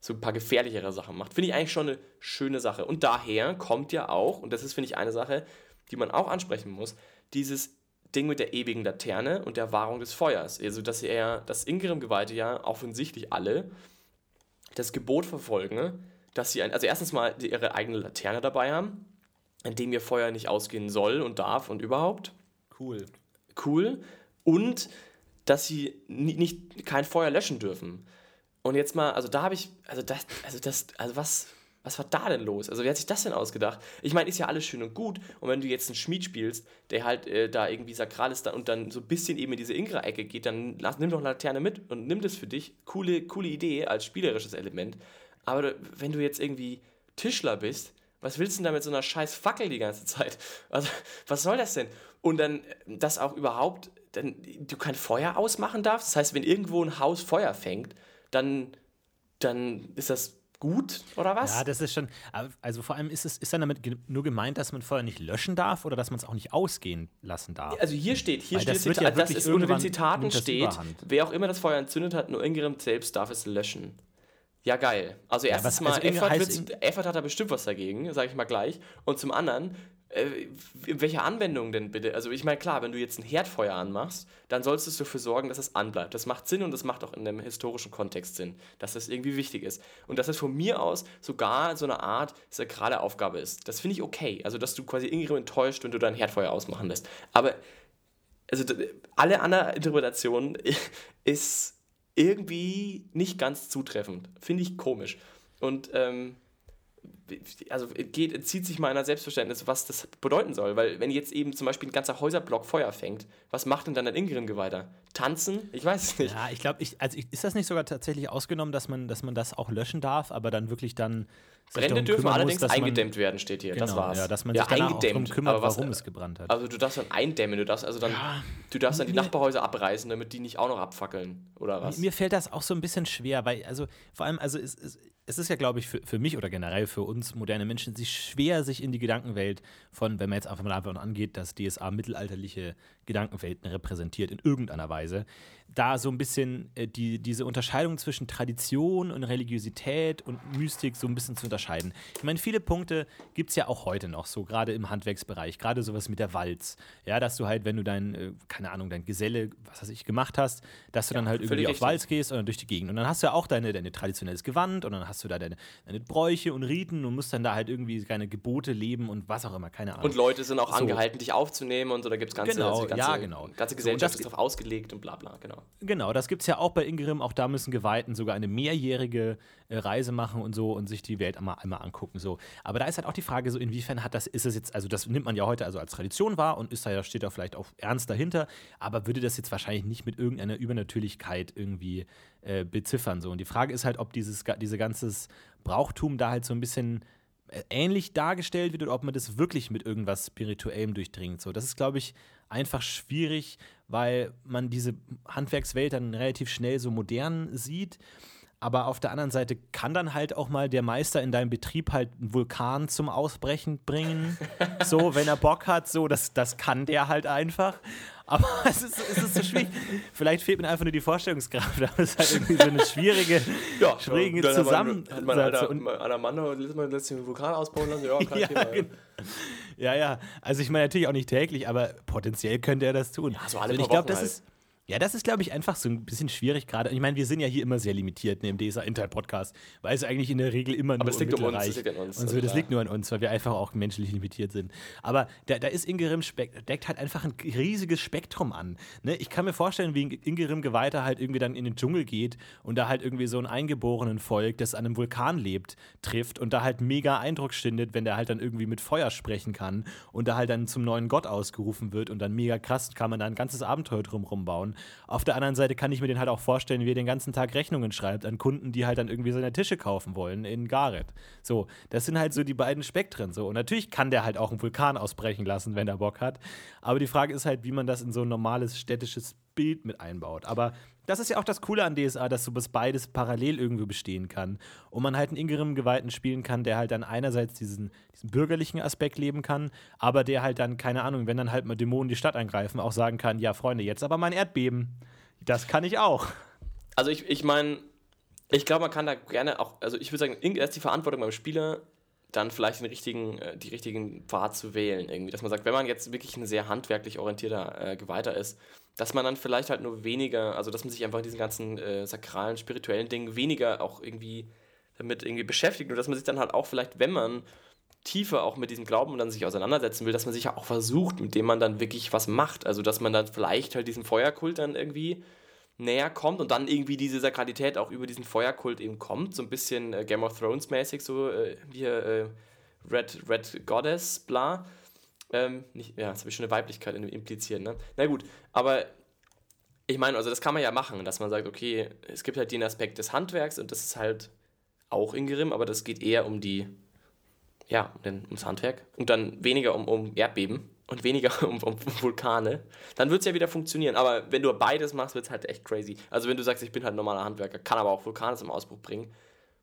so ein paar gefährlichere Sachen macht. Finde ich eigentlich schon eine schöne Sache. Und daher kommt ja auch, und das ist, finde ich, eine Sache, die man auch ansprechen muss, dieses Ding mit der ewigen Laterne und der Wahrung des Feuers. Also, dass er, das Ingerim-Geweihte ja offensichtlich alle das Gebot verfolgen, dass sie, ein, also erstens mal ihre eigene Laterne dabei haben, in dem ihr Feuer nicht ausgehen soll und darf und überhaupt. Cool. Cool. Und dass sie nie, nicht, kein Feuer löschen dürfen. Und jetzt mal, also da habe ich, also das, also das, also was, was war da denn los? Also wer hat sich das denn ausgedacht? Ich meine, ist ja alles schön und gut. Und wenn du jetzt einen Schmied spielst, der halt äh, da irgendwie sakral ist und dann so ein bisschen eben in diese Ingra-Ecke geht, dann lass, nimm doch eine Laterne mit und nimm das für dich. Coole, coole Idee als spielerisches Element. Aber wenn du jetzt irgendwie Tischler bist, was willst du denn da mit so einer scheiß Fackel die ganze Zeit? Also, was soll das denn? Und dann, dass auch überhaupt, dann, du kein Feuer ausmachen darfst. Das heißt, wenn irgendwo ein Haus Feuer fängt, dann, dann ist das gut oder was? Ja, das ist schon. Also vor allem ist es ist dann damit nur gemeint, dass man Feuer nicht löschen darf oder dass man es auch nicht ausgehen lassen darf. Also hier steht, hier Weil steht, das wird ja das ist unter den Zitaten steht, Überhand. wer auch immer das Feuer entzündet hat, nur Ingram selbst darf es löschen. Ja, geil. Also erstens was- mal, also heißt wird's- Effert hat da bestimmt was dagegen, sage ich mal gleich. Und zum anderen, äh, in welcher Anwendung denn bitte? Also ich meine, klar, wenn du jetzt ein Herdfeuer anmachst, dann sollst du dafür sorgen, dass es anbleibt. Das macht Sinn und das macht auch in einem historischen Kontext Sinn, dass das irgendwie wichtig ist. Und dass es von mir aus sogar so eine Art sakrale Aufgabe ist. Das finde ich okay. Also, dass du quasi Ingram enttäuscht, wenn du dein Herdfeuer ausmachen lässt. Aber also alle andere Interpretation ist irgendwie nicht ganz zutreffend. Finde ich komisch. Und ähm, also geht, entzieht sich meiner Selbstverständnis, was das bedeuten soll. Weil wenn jetzt eben zum Beispiel ein ganzer Häuserblock Feuer fängt, was macht denn dann ein Ingram-Geweihter? Tanzen? Ich weiß es nicht. Ja, ich glaube, also ich, ist das nicht sogar tatsächlich ausgenommen, dass man, dass man das auch löschen darf, aber dann wirklich dann. Brände dürfen allerdings muss, dass man- eingedämmt werden, steht hier. das Genau, war's. Ja, dass man sich danach auch darum kümmert, aber was, warum es gebrannt hat. Also du darfst dann eindämmen, du darfst also dann, du darfst dann die mir- Nachbarhäuser abreißen, damit die nicht auch noch abfackeln, oder was? Mir fällt das auch so ein bisschen schwer, weil, also vor allem, also es, es, es ist ja, glaube ich, für, für mich oder generell für uns moderne Menschen sich schwer, sich in die Gedankenwelt von, wenn man jetzt einfach mal davon angeht, dass DSA mittelalterliche Gedankenwelten repräsentiert in irgendeiner Weise, da so ein bisschen äh, die, diese Unterscheidung zwischen Tradition und Religiosität und Mystik so ein bisschen zu unterscheiden. Ich meine, viele Punkte gibt es ja auch heute noch, so gerade im Handwerksbereich, gerade sowas mit der Walz. Ja, dass du halt, wenn du dein, äh, keine Ahnung, dein Geselle, was weiß ich, gemacht hast, dass du dann halt irgendwie völlig auf richtig. Walz gehst oder durch die Gegend. Und dann hast du ja auch deine, deine traditionelles Gewand und dann hast du da deine, deine Bräuche und Riten und musst dann da halt irgendwie deine Gebote leben und was auch immer, keine Ahnung. Und Leute sind auch So. angehalten, dich aufzunehmen und so, da gibt es ganze, Genau, ganze, ja, genau. ganze So, Gesellschaft das ist darauf ausgelegt und bla bla, genau. Genau, das gibt es ja auch bei Ingrim. Auch da müssen Geweihten sogar eine mehrjährige äh, Reise machen und so und sich die Welt einmal, einmal angucken. So. Aber da ist halt auch die Frage, so inwiefern hat das, ist es jetzt, also das nimmt man ja heute also als Tradition wahr und ist da ja, steht da vielleicht auch ernst dahinter, aber würde das jetzt wahrscheinlich nicht mit irgendeiner Übernatürlichkeit irgendwie äh, beziffern. So. Und die Frage ist halt, ob dieses, diese ganzes Brauchtum da halt so ein bisschen äh, ähnlich dargestellt wird oder ob man das wirklich mit irgendwas Spirituellem durchdringt. So, das ist, glaube ich, einfach schwierig, weil man diese Handwerkswelt dann relativ schnell so modern sieht. Aber auf der anderen Seite kann dann halt auch mal der Meister in deinem Betrieb halt einen Vulkan zum Ausbrechen bringen. So, wenn er Bock hat, so, das, das kann der halt einfach. Aber es ist, es ist so schwierig. Vielleicht fehlt mir einfach nur die Vorstellungskraft. Aber es ist halt irgendwie so eine schwierige, schwierige dann hat man- Zusammensetzung. Hat mein alter, mein alter Mann letztens den Vulkan ausbauen lassen? Ja, kein Ja, Thema. genau. Ja, ja. Also ich meine natürlich auch nicht täglich, aber potenziell könnte er das tun. so alle Und ich glaube, das halt. ist Ja, das ist, glaube ich, einfach so ein bisschen schwierig gerade. Ich meine, wir sind ja hier immer sehr limitiert ne, im DSA Intel Podcast, weil es eigentlich in der Regel immer nur Aber es liegt um uns, es liegt an uns, und so. Das liegt nur an uns, weil wir einfach auch menschlich limitiert sind. Aber da, da ist Ingerim deckt halt einfach ein riesiges Spektrum an. Ne? Ich kann mir vorstellen, wie Ingerim Geweihter halt irgendwie dann in den Dschungel geht und da halt irgendwie so ein eingeborenen Volk, das an einem Vulkan lebt, trifft und da halt mega Eindruck stindet, wenn der halt dann irgendwie mit Feuer sprechen kann und da halt dann zum neuen Gott ausgerufen wird und dann mega krass kann man da ein ganzes Abenteuer drum rumbauen. Auf der anderen Seite kann ich mir den halt auch vorstellen, wie er den ganzen Tag Rechnungen schreibt an Kunden, die halt dann irgendwie seine Tische kaufen wollen in Gareth. So, das sind halt so die beiden Spektren so. Und natürlich kann der halt auch einen Vulkan ausbrechen lassen, wenn er Bock hat. Aber die Frage ist halt, wie man das in so ein normales städtisches Bild mit einbaut. Aber das ist ja auch das Coole an DSA, dass so was beides parallel irgendwie bestehen kann. Und man halt einen Ingerim-Geweihten spielen kann, der halt dann einerseits diesen, diesen bürgerlichen Aspekt leben kann, aber der halt dann, keine Ahnung, wenn dann halt mal Dämonen die Stadt angreifen, auch sagen kann, ja Freunde, jetzt aber mein Erdbeben. Das kann ich auch. Also ich, ich meine, ich glaube, man kann da gerne auch, also ich würde sagen, erst die Verantwortung beim Spieler, dann vielleicht den richtigen, äh, die richtigen Pfad zu wählen irgendwie. Dass man sagt, wenn man jetzt wirklich ein sehr handwerklich orientierter äh, Geweihter ist, dass man dann vielleicht halt nur weniger, also dass man sich einfach in diesen ganzen äh, sakralen, spirituellen Dingen weniger auch irgendwie damit irgendwie beschäftigt und dass man sich dann halt auch vielleicht, wenn man tiefer auch mit diesem Glauben dann sich auseinandersetzen will, dass man sich ja auch versucht, mit dem man dann wirklich was macht. Also dass man dann vielleicht halt diesem Feuerkult dann irgendwie näher kommt und dann irgendwie diese Sakralität auch über diesen Feuerkult eben kommt. So ein bisschen äh, Game of Thrones mäßig, so äh, hier äh, Red, Red Goddess, bla. Ähm, nicht, ja, jetzt habe ich schon eine Weiblichkeit in- impliziert, ne? Na gut, aber ich meine, also das kann man ja machen, dass man sagt, okay, es gibt halt den Aspekt des Handwerks und das ist halt auch Ingerim, aber das geht eher um die, ja, um ums Handwerk und dann weniger um, um Erdbeben und weniger um, um Vulkane. Dann wird es ja wieder funktionieren, aber wenn du beides machst, wird es halt echt crazy. Also wenn du sagst, ich bin halt normaler Handwerker, kann aber auch Vulkane zum Ausbruch bringen,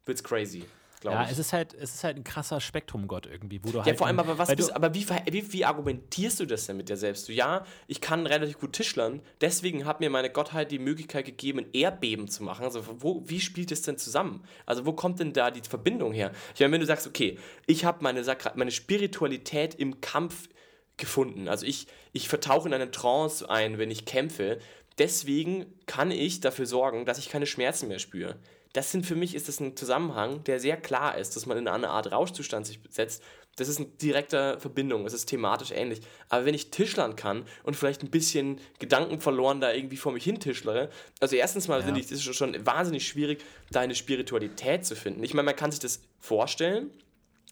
wird es crazy, glaube Ja, ich. es ist halt, es ist halt ein krasser Spektrumgott irgendwie, wo du Ja, halt. vor allem, aber was bist, aber wie, wie, wie argumentierst du das denn mit dir selbst? Du, ja, ich kann relativ gut Tischlern, deswegen hat mir meine Gottheit die Möglichkeit gegeben, ein Erdbeben zu machen. Also, wo, wie spielt es denn zusammen? Also, wo kommt denn da die Verbindung her? Ich meine, wenn du sagst, okay, ich habe meine, Sakra- meine Spiritualität im Kampf gefunden. Also, ich, ich vertauche in eine Trance ein, wenn ich kämpfe. Deswegen kann ich dafür sorgen, dass ich keine Schmerzen mehr spüre. Das sind für mich ist das ein Zusammenhang, der sehr klar ist, dass man in eine Art Rauschzustand sich setzt. Das ist eine direkte Verbindung, es ist thematisch ähnlich. Aber wenn ich Tischlern kann und vielleicht ein bisschen Gedanken verloren da irgendwie vor mich hin tischlere, also erstens mal finde ich, das ist schon wahnsinnig schwierig, da eine Spiritualität zu finden. Ich meine, man kann sich das vorstellen,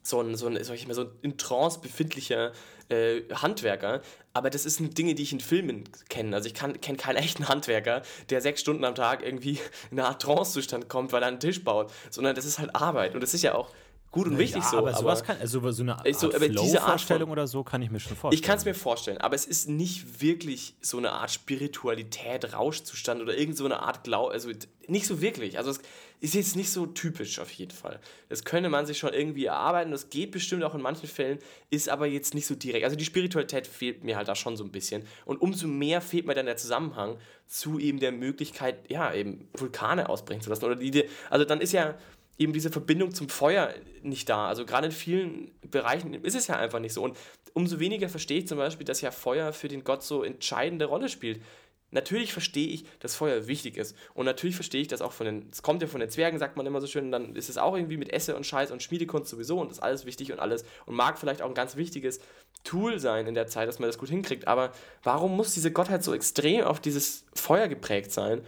so ein, so ein, sag ich mal, so ein in Trance befindlicher äh, Handwerker. Aber das sind Dinge, die ich in Filmen kenne. Also ich kenne keinen echten Handwerker, der sechs Stunden am Tag irgendwie in eine Art Trance-Zustand kommt, weil er einen Tisch baut. Sondern das ist halt Arbeit. Und das ist ja auch gut und wichtig ja, so. aber sowas kann, also so eine so, aber Flow-Vorstellung oder so kann ich mir schon vorstellen. ich kann es mir vorstellen, aber es ist nicht wirklich so eine Art Spiritualität, Rauschzustand oder irgend so eine Art Glau, also nicht so wirklich. Also es ist jetzt nicht so typisch auf jeden Fall. Das könnte man sich schon irgendwie erarbeiten, das geht bestimmt auch in manchen Fällen, ist aber jetzt nicht so direkt. Also die Spiritualität fehlt mir halt da schon so ein bisschen und umso mehr fehlt mir dann der Zusammenhang zu eben der Möglichkeit, ja, eben Vulkane ausbrechen zu lassen oder die, also dann ist ja eben diese Verbindung zum Feuer nicht da. Also gerade in vielen Bereichen ist es ja einfach nicht so. Und umso weniger verstehe ich zum Beispiel, dass ja Feuer für den Gott so entscheidende Rolle spielt. Natürlich verstehe ich, dass Feuer wichtig ist. Und natürlich verstehe ich das auch von den, es kommt ja von den Zwergen, sagt man immer so schön, und dann ist es auch irgendwie mit Esse und Scheiß und Schmiedekunst sowieso und das ist alles wichtig und alles und mag vielleicht auch ein ganz wichtiges Tool sein in der Zeit, dass man das gut hinkriegt. Aber warum muss diese Gottheit so extrem auf dieses Feuer geprägt sein?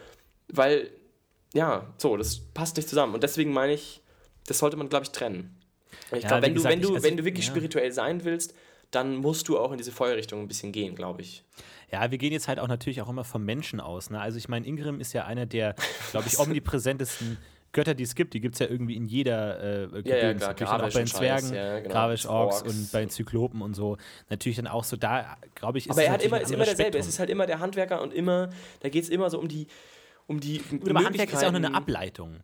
Weil ja, so, das passt nicht zusammen. Und deswegen meine ich, das sollte man, glaube ich, trennen. Ich Ja, glaube, wenn, du, wenn, du, also wenn du wirklich ja. spirituell sein willst, dann musst du auch in diese Feuerrichtung ein bisschen gehen, glaube ich. Ja, wir gehen jetzt halt auch natürlich auch immer vom Menschen aus. Ne? Also ich meine, Ingrim ist ja einer der, glaube ich, omnipräsentesten Götter, die es gibt. Die gibt es ja irgendwie in jeder äh, Gedöns. ja, klar, Natürlich dann auch bei den Zwergen, ja, genau. Gravisch, Orks, Orks. und bei den Zyklopen und so. Natürlich dann auch so, da glaube ich, ist Aber es er hat immer, ist immer derselbe. Es ist halt immer der Handwerker und immer, da geht es immer so um die, um die Gut, aber Handwerk ist ja auch nur eine. Ableitung.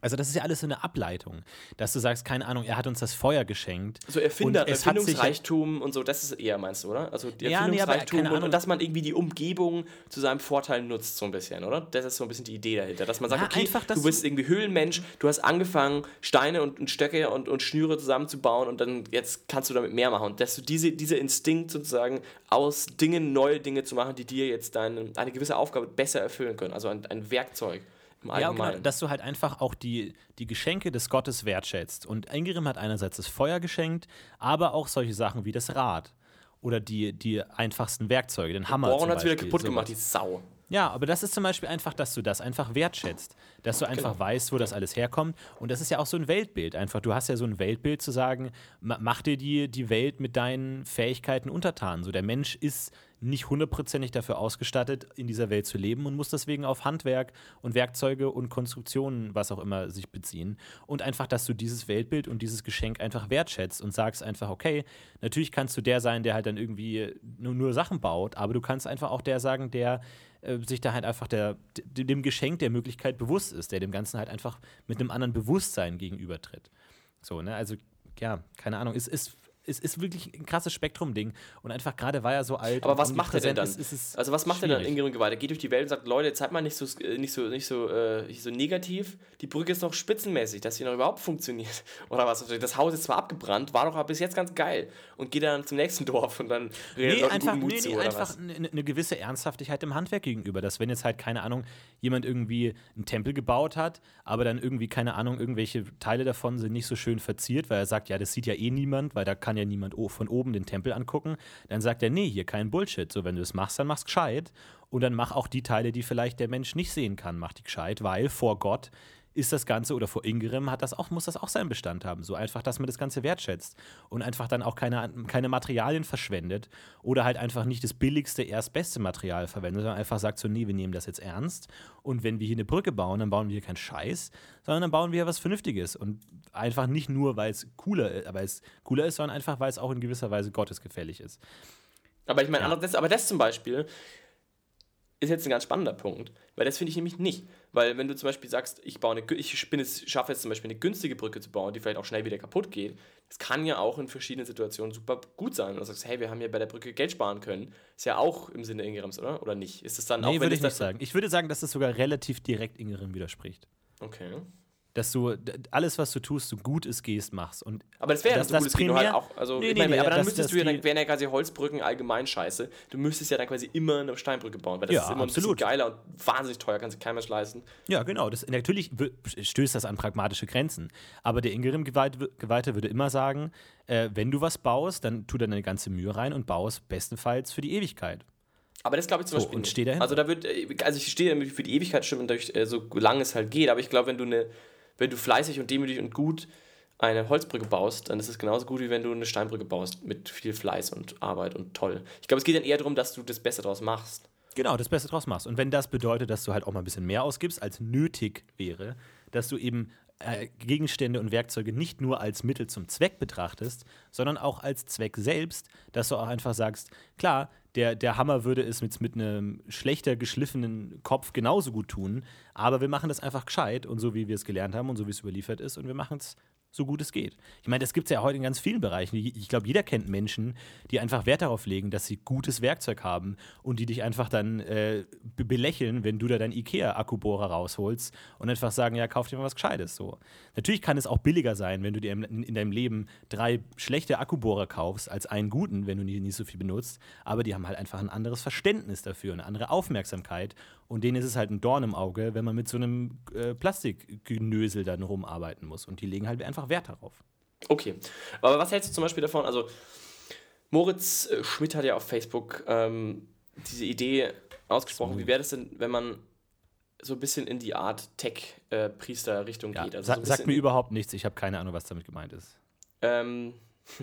Also das ist ja alles so eine Ableitung, dass du sagst, keine Ahnung, er hat uns das Feuer geschenkt. So Erfinder, Und Erfindungsreichtum und so, das ist eher, meinst du, oder? Also die Ja, nee, aber Erfindungsreichtum keine und, und dass man irgendwie die Umgebung zu seinem Vorteil nutzt, so ein bisschen, oder? Das ist so ein bisschen die Idee dahinter. Dass man sagt, Ja, okay, einfach, du bist irgendwie Höhlenmensch, du hast angefangen, Steine und, und Stöcke und, und Schnüre zusammenzubauen und dann jetzt kannst du damit mehr machen. Und dass du diese, dieser Instinkt sozusagen aus Dingen neue Dinge zu machen, die dir jetzt deine, eine gewisse Aufgabe besser erfüllen können. Also ein, ein Werkzeug Ja, genau, dass du halt einfach auch die, die Geschenke des Gottes wertschätzt. Und Ingrim hat einerseits das Feuer geschenkt, aber auch solche Sachen wie das Rad oder die, die einfachsten Werkzeuge, den Hammer. Boron hat es wieder kaputt sowas. gemacht, die Sau. Ja, aber das ist zum Beispiel einfach, dass du das einfach wertschätzt. Dass du einfach Genau. weißt, wo das alles herkommt. Und das ist ja auch so ein Weltbild. Einfach, du hast ja so ein Weltbild zu sagen, ma- mach dir die, die Welt mit deinen Fähigkeiten untertan. So, der Mensch ist nicht hundertprozentig dafür ausgestattet, in dieser Welt zu leben und muss deswegen auf Handwerk und Werkzeuge und Konstruktionen, was auch immer, sich beziehen. Und einfach, dass du dieses Weltbild und dieses Geschenk einfach wertschätzt und sagst einfach, okay, natürlich kannst du der sein, der halt dann irgendwie nur, nur Sachen baut, aber du kannst einfach auch der sagen, der äh, sich da halt einfach der, dem Geschenk der Möglichkeit bewusst ist, der dem Ganzen halt einfach mit einem anderen Bewusstsein gegenübertritt. So, ne, also, ja, keine Ahnung, es ist. Es ist wirklich ein krasses Spektrum-Ding. Und einfach gerade war er so alt. Aber was macht er denn dann? Ist, ist also was macht er dann schwierig. Ingrid Gewalt? Er geht durch die Welt und sagt, Leute, seid mal nicht so, äh, nicht so, nicht so, äh, nicht so negativ. Die Brücke ist noch spitzenmäßig, dass sie noch überhaupt funktioniert. Oder was? Das Haus ist zwar abgebrannt, war doch aber bis jetzt ganz geil. Und geht dann zum nächsten Dorf und dann redet Nee, einfach, Mut nee, zu, nee, einfach eine eine gewisse Ernsthaftigkeit im Handwerk gegenüber. Dass wenn jetzt halt, keine Ahnung, jemand irgendwie einen Tempel gebaut hat, aber dann irgendwie, keine Ahnung, irgendwelche Teile davon sind nicht so schön verziert, weil er sagt, ja, das sieht ja eh niemand, weil da kann ja niemand von oben den Tempel angucken, dann sagt er, nee, hier kein Bullshit. So, wenn du es machst, dann mach's gescheit. Und dann mach auch die Teile, die vielleicht der Mensch nicht sehen kann, mach die gescheit, weil vor Gott ist das Ganze oder vor Ingrim hat das auch, muss das auch seinen Bestand haben. So einfach, dass man das Ganze wertschätzt und einfach dann auch keine, keine Materialien verschwendet oder halt einfach nicht das billigste, erstbeste Material verwendet, sondern einfach sagt so, nee, wir nehmen das jetzt ernst und wenn wir hier eine Brücke bauen, dann bauen wir hier keinen Scheiß, sondern dann bauen wir hier was Vernünftiges und einfach nicht nur, weil es cooler, weil es cooler ist, sondern einfach, weil es auch in gewisser Weise gottesgefällig ist. Aber ich meine, das, aber das zum Beispiel ist jetzt ein ganz spannender Punkt, weil das finde ich nämlich nicht. Weil wenn du zum Beispiel sagst, ich baue eine, ich bin es, schaffe jetzt zum Beispiel eine günstige Brücke zu bauen, die vielleicht auch schnell wieder kaputt geht, das kann ja auch in verschiedenen Situationen super gut sein. Und du sagst, hey, wir haben ja bei der Brücke Geld sparen können. Ist ja auch im Sinne Ingrims, oder? Oder nicht? Ist das dann auch, Nee, würde ich nicht sagen. Ich würde sagen, dass das sogar relativ direkt Ingrim widerspricht. Okay. Dass du alles, was du tust, so gut es gehst, machst. Und Aber das wäre Das- das, das das Gutes, wenn du halt primär- auch, also, Nee, nee, meine, nee, aber dann das- müsstest das du ja, dann wären ja quasi Holzbrücken allgemein scheiße. Du müsstest ja dann quasi immer eine Steinbrücke bauen, weil das Ja, ist immer ein absolut. bisschen geiler und wahnsinnig teuer, kann sich kein Mensch leisten. Ja, genau. Das, natürlich stößt das an pragmatische Grenzen. Aber der Ingrim-Geweihte würde immer sagen, äh, wenn du was baust, dann tu deine ganze Mühe rein und baust bestenfalls für die Ewigkeit. Aber das glaube ich zum So, Beispiel und nicht. steh dahinter. Also da wird, äh, also ich stehe für die Ewigkeit stimmen, äh, so lange es halt geht. Aber ich glaube, wenn du eine, wenn du fleißig und demütig und gut eine Holzbrücke baust, dann ist es genauso gut, wie wenn du eine Steinbrücke baust mit viel Fleiß und Arbeit und toll. Ich glaube, es geht dann eher darum, dass du das Beste draus machst. Genau, das Beste draus machst. Und wenn das bedeutet, dass du halt auch mal ein bisschen mehr ausgibst, als nötig wäre, dass du eben äh, Gegenstände und Werkzeuge nicht nur als Mittel zum Zweck betrachtest, sondern auch als Zweck selbst, dass du auch einfach sagst, klar, der, der Hammer würde es mit, mit einem schlechter geschliffenen Kopf genauso gut tun, aber wir machen das einfach gescheit und so, wie wir es gelernt haben und so, wie es überliefert ist und wir machen es so gut es geht. Ich meine, das gibt es ja heute in ganz vielen Bereichen. Ich glaube, jeder kennt Menschen, die einfach Wert darauf legen, dass sie gutes Werkzeug haben und die dich einfach dann äh, be belächeln, wenn du da deinen IKEA-Akkubohrer rausholst und einfach sagen, ja, kauf dir mal was Gescheites. So. Natürlich kann es auch billiger sein, wenn du dir in, in deinem Leben drei schlechte Akkubohrer kaufst, als einen guten, wenn du die nicht so viel benutzt, aber die haben halt einfach ein anderes Verständnis dafür, eine andere Aufmerksamkeit und denen ist es halt ein Dorn im Auge, wenn man mit so einem äh, Plastikgenösel dann rumarbeiten muss und die legen halt einfach Wert darauf. Okay. Aber was hältst du zum Beispiel davon? Also, Moritz äh, Schmidt hat ja auf Facebook ähm, diese Idee ausgesprochen. Wie wäre das denn, wenn man so ein bisschen in die Art Tech-Priester-Richtung Ja, geht? Also sa so sagt mir überhaupt nichts, ich habe keine Ahnung, was damit gemeint ist. Ähm,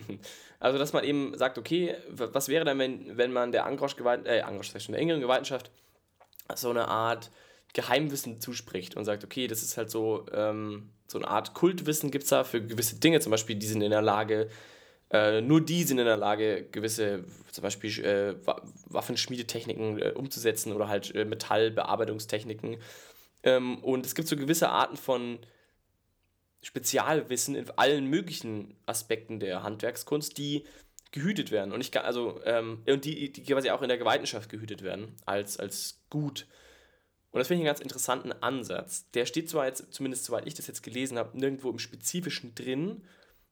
also, dass man eben sagt, okay, was wäre dann, wenn, wenn man der Angrosch geweihten, äh, Angrosch, der engeren Geweihtenschaft so eine Art Geheimwissen zuspricht und sagt, okay, das ist halt so, ähm, so eine Art Kultwissen gibt es da für gewisse Dinge, zum Beispiel, die sind in der Lage, äh, nur die sind in der Lage, gewisse, zum Beispiel äh, Wa- Waffenschmiedetechniken äh, umzusetzen oder halt äh, Metallbearbeitungstechniken. Ähm, und es gibt so gewisse Arten von Spezialwissen in allen möglichen Aspekten der Handwerkskunst, die gehütet werden. Und ich also, ähm, und die, die quasi auch in der Geweihenschaft gehütet werden, als, als gut. Und das finde ich einen ganz interessanten Ansatz. Der steht zwar jetzt, zumindest soweit ich das jetzt gelesen habe, nirgendwo im Spezifischen drin,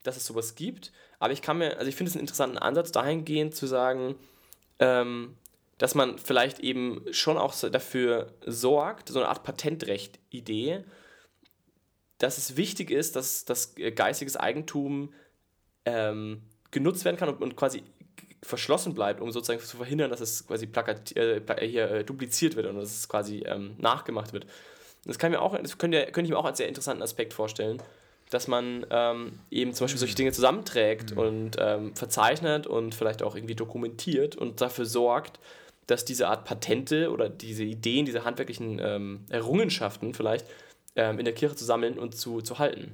dass es sowas gibt, aber ich kann mir, also ich finde es einen interessanten Ansatz, dahingehend zu sagen, ähm, dass man vielleicht eben schon auch dafür sorgt, so eine Art Patentrecht-Idee, dass es wichtig ist, dass das geistiges Eigentum ähm, genutzt werden kann und, und, quasi verschlossen bleibt, um sozusagen zu verhindern, dass es quasi plakat, äh, hier äh, dupliziert wird und dass es quasi ähm, nachgemacht wird. Das kann mir auch, das könnte, könnte ich mir auch als sehr interessanten Aspekt vorstellen, dass man ähm, eben zum Beispiel solche Dinge zusammenträgt mhm. und ähm, verzeichnet und vielleicht auch irgendwie dokumentiert und dafür sorgt, dass diese Art Patente oder diese Ideen, diese handwerklichen ähm, Errungenschaften vielleicht ähm, in der Kirche zu sammeln und zu, zu halten.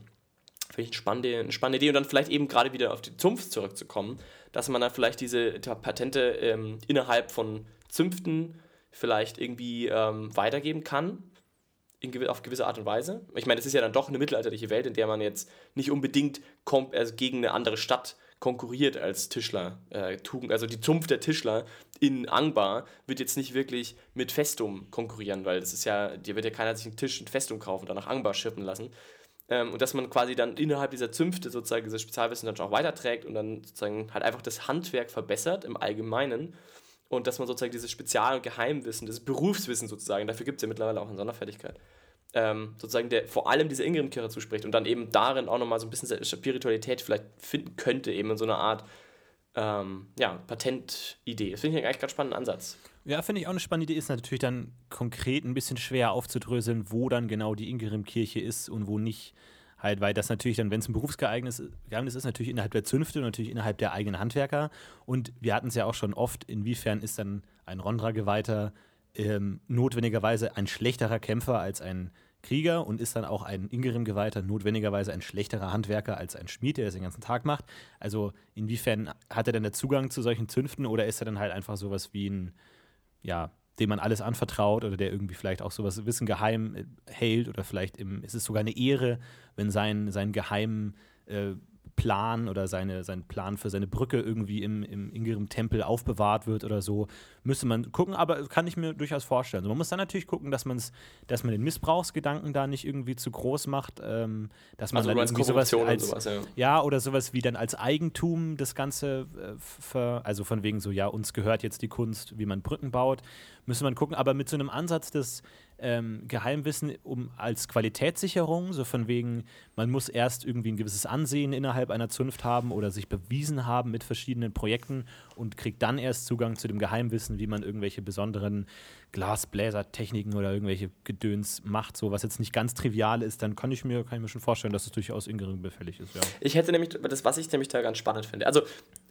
Finde ich eine spannende, eine spannende Idee und dann vielleicht eben gerade wieder auf die Zunft zurückzukommen, dass man dann vielleicht diese Patente ähm, innerhalb von Zünften vielleicht irgendwie ähm, weitergeben kann in, auf gewisse Art und Weise. Ich meine, es ist ja dann doch eine mittelalterliche Welt, in der man jetzt nicht unbedingt also gegen eine andere Stadt konkurriert als Tischler. Äh, also die Zunft der Tischler in Angbar wird jetzt nicht wirklich mit Festum konkurrieren, weil das ist ja, dir wird ja keiner sich einen Tisch und Festum kaufen und dann nach Angbar schippen lassen. Ähm, und dass man quasi dann innerhalb dieser Zünfte sozusagen dieses Spezialwissen dann auch weiterträgt und dann sozusagen halt einfach das Handwerk verbessert im Allgemeinen und dass man sozusagen dieses Spezial- und Geheimwissen, das Berufswissen sozusagen, dafür gibt es ja mittlerweile auch eine Sonderfertigkeit, ähm, sozusagen der vor allem dieser Ingrim-Kirche zuspricht und dann eben darin auch nochmal so ein bisschen Spiritualität vielleicht finden könnte, eben in so einer Art ähm, ja, Patentidee. Das finde ich eigentlich ganz spannenden Ansatz. Ja, finde ich auch eine spannende Idee. Ist natürlich dann konkret ein bisschen schwer aufzudröseln, wo dann genau die Ingrim-Kirche ist und wo nicht. Halt, weil das natürlich dann, wenn es ein Berufsgeheimnis ist, natürlich innerhalb der Zünfte und natürlich innerhalb der eigenen Handwerker. Und wir hatten es ja auch schon oft, inwiefern ist dann ein Rondra-Geweihter ähm, notwendigerweise ein schlechterer Kämpfer als ein Krieger und ist dann auch ein Ingerim-Geweihter notwendigerweise ein schlechterer Handwerker als ein Schmied, der das den ganzen Tag macht. Also inwiefern hat er denn der Zugang zu solchen Zünften oder ist er dann halt einfach sowas wie ein, ja, dem man alles anvertraut oder der irgendwie vielleicht auch sowas Wissen geheim äh, hält oder vielleicht im, ist es sogar eine Ehre, wenn sein, sein geheimen äh, Plan oder seine, sein Plan für seine Brücke irgendwie im, im Ingrim-Tempel aufbewahrt wird oder so, müsste man gucken, aber kann ich mir durchaus vorstellen. Also man muss dann natürlich gucken, dass, man's, dass man den Missbrauchsgedanken da nicht irgendwie zu groß macht, ähm, dass man also dann irgendwie sowas als, sowas, ja. ja. oder sowas wie dann als Eigentum das Ganze, äh, für, also von wegen so, ja, uns gehört jetzt die Kunst, wie man Brücken baut, müsste man gucken, aber mit so einem Ansatz des ähm, Geheimwissen um als Qualitätssicherung, so von wegen, man muss erst irgendwie ein gewisses Ansehen innerhalb einer Zunft haben oder sich bewiesen haben mit verschiedenen Projekten und kriegt dann erst Zugang zu dem Geheimwissen, wie man irgendwelche besonderen Glasbläsertechniken oder irgendwelche Gedöns macht, so was jetzt nicht ganz trivial ist, dann kann ich mir, kann ich mir schon vorstellen, dass es durchaus Ingrim befällig ist. Ja. Ich hätte nämlich, das, was ich nämlich da ganz spannend finde, also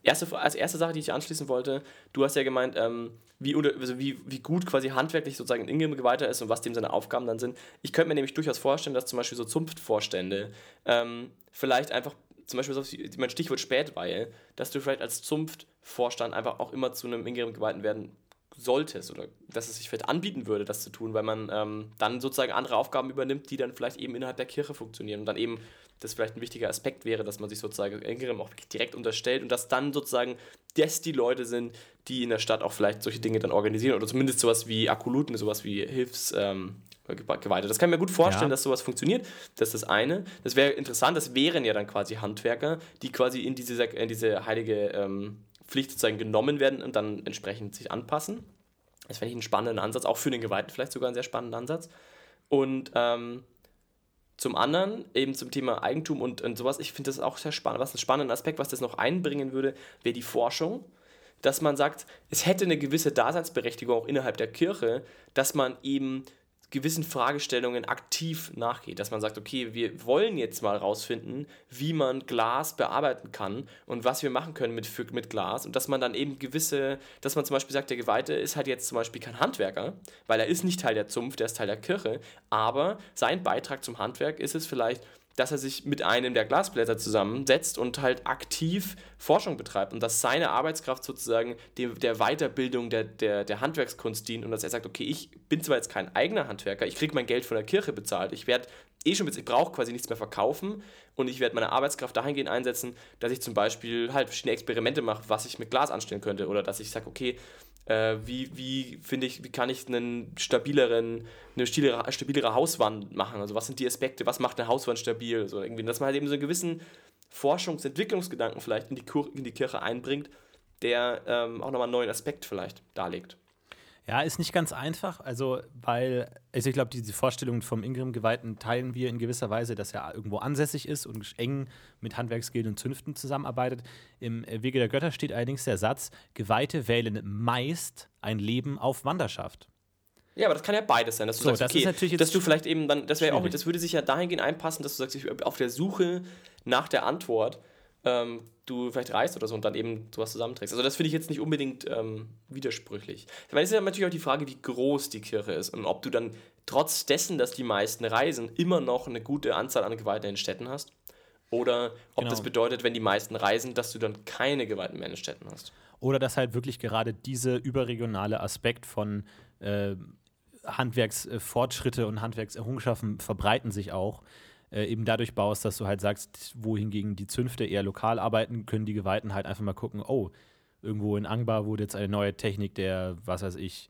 erste, als erste Sache, die ich anschließen wollte, du hast ja gemeint, ähm, wie, also wie, wie gut quasi handwerklich sozusagen ein Ingrim geweihter ist und was dem seine Aufgaben dann sind. Ich könnte mir nämlich durchaus vorstellen, dass zum Beispiel so Zunftvorstände ähm, vielleicht einfach, zum Beispiel mein Stichwort Spätweihe, dass du vielleicht als Zunftvorstand einfach auch immer zu einem Ingrim geweihten werden solltest oder dass es sich vielleicht anbieten würde, das zu tun, weil man ähm, dann sozusagen andere Aufgaben übernimmt, die dann vielleicht eben innerhalb der Kirche funktionieren und dann eben das vielleicht ein wichtiger Aspekt wäre, dass man sich sozusagen Ingrim auch direkt unterstellt und dass dann sozusagen das die Leute sind, die in der Stadt auch vielleicht solche Dinge dann organisieren oder zumindest sowas wie Akuluten, sowas wie Hilfs, ähm, Geweihte. Das kann ich mir gut vorstellen, ja. dass sowas funktioniert. Das ist das eine. Das wäre interessant, das wären ja dann quasi Handwerker, die quasi in diese, in diese heilige ähm, Pflicht sozusagen genommen werden und dann entsprechend sich anpassen. Das fände ich einen spannenden Ansatz, auch für den Geweihten vielleicht sogar einen sehr spannenden Ansatz. Und ähm, zum anderen, eben zum Thema Eigentum und, und sowas, ich finde das auch sehr spannend. Was ein spannender Aspekt, was das noch einbringen würde, wäre die Forschung. Dass man sagt, es hätte eine gewisse Daseinsberechtigung auch innerhalb der Kirche, dass man eben gewissen Fragestellungen aktiv nachgeht, dass man sagt, okay, wir wollen jetzt mal rausfinden, wie man Glas bearbeiten kann und was wir machen können mit, mit Glas. Und dass man dann eben gewisse, dass man zum Beispiel sagt, der Geweihte ist halt jetzt zum Beispiel kein Handwerker, weil er ist nicht Teil der Zunft, der ist Teil der Kirche, aber sein Beitrag zum Handwerk ist es vielleicht, dass er sich mit einem der Glasbläser zusammensetzt und halt aktiv Forschung betreibt und dass seine Arbeitskraft sozusagen dem, der Weiterbildung der, der, der Handwerkskunst dient und dass er sagt, okay, ich bin zwar jetzt kein eigener Handwerker, ich kriege mein Geld von der Kirche bezahlt, ich werde eh schon, ich brauche quasi nichts mehr verkaufen und ich werde meine Arbeitskraft dahingehend einsetzen, dass ich zum Beispiel halt verschiedene Experimente mache, was ich mit Glas anstellen könnte oder dass ich sage, okay, äh, wie, wie finde ich, wie kann ich einen stabileren, eine stabilere, stabilere Hauswand machen? Also was sind die Aspekte, was macht eine Hauswand stabil? So irgendwie, dass man halt eben so einen gewissen Forschungs-, Entwicklungsgedanken vielleicht in die, Kur in die Kirche einbringt, der ähm, auch nochmal einen neuen Aspekt vielleicht darlegt. Ja, ist nicht ganz einfach, also weil, also ich glaube, diese Vorstellung vom Ingrim-Geweihten teilen wir in gewisser Weise, dass er irgendwo ansässig ist und eng mit Handwerksgilden und Zünften zusammenarbeitet. Im Wege der Götter steht allerdings der Satz, Geweihte wählen meist ein Leben auf Wanderschaft. Ja, aber das kann ja beides sein, dass du So, sagst, das okay, natürlich dass du vielleicht eben dann, das wäre auch, das würde sich ja dahingehend einpassen, dass du sagst, ich bin auf der Suche nach der Antwort, ähm, du vielleicht reist oder so und dann eben sowas zusammenträgst. Also das finde ich jetzt nicht unbedingt ähm, widersprüchlich. Ich meine, es ist ja natürlich auch die Frage, wie groß die Kirche ist und ob du dann trotz dessen, dass die meisten reisen, immer noch eine gute Anzahl an Geweihten in den Städten hast. Oder ob Genau. das bedeutet, wenn die meisten reisen, dass du dann keine Geweihten mehr in den Städten hast. Oder dass halt wirklich gerade dieser überregionale Aspekt von äh, Handwerksfortschritte und Handwerkserrungenschaften verbreiten sich auch. Äh, eben dadurch baust, dass du halt sagst, wohingegen die Zünfte eher lokal arbeiten, können die Geweihten halt einfach mal gucken, oh, irgendwo in Angbar wurde jetzt eine neue Technik der, was weiß ich,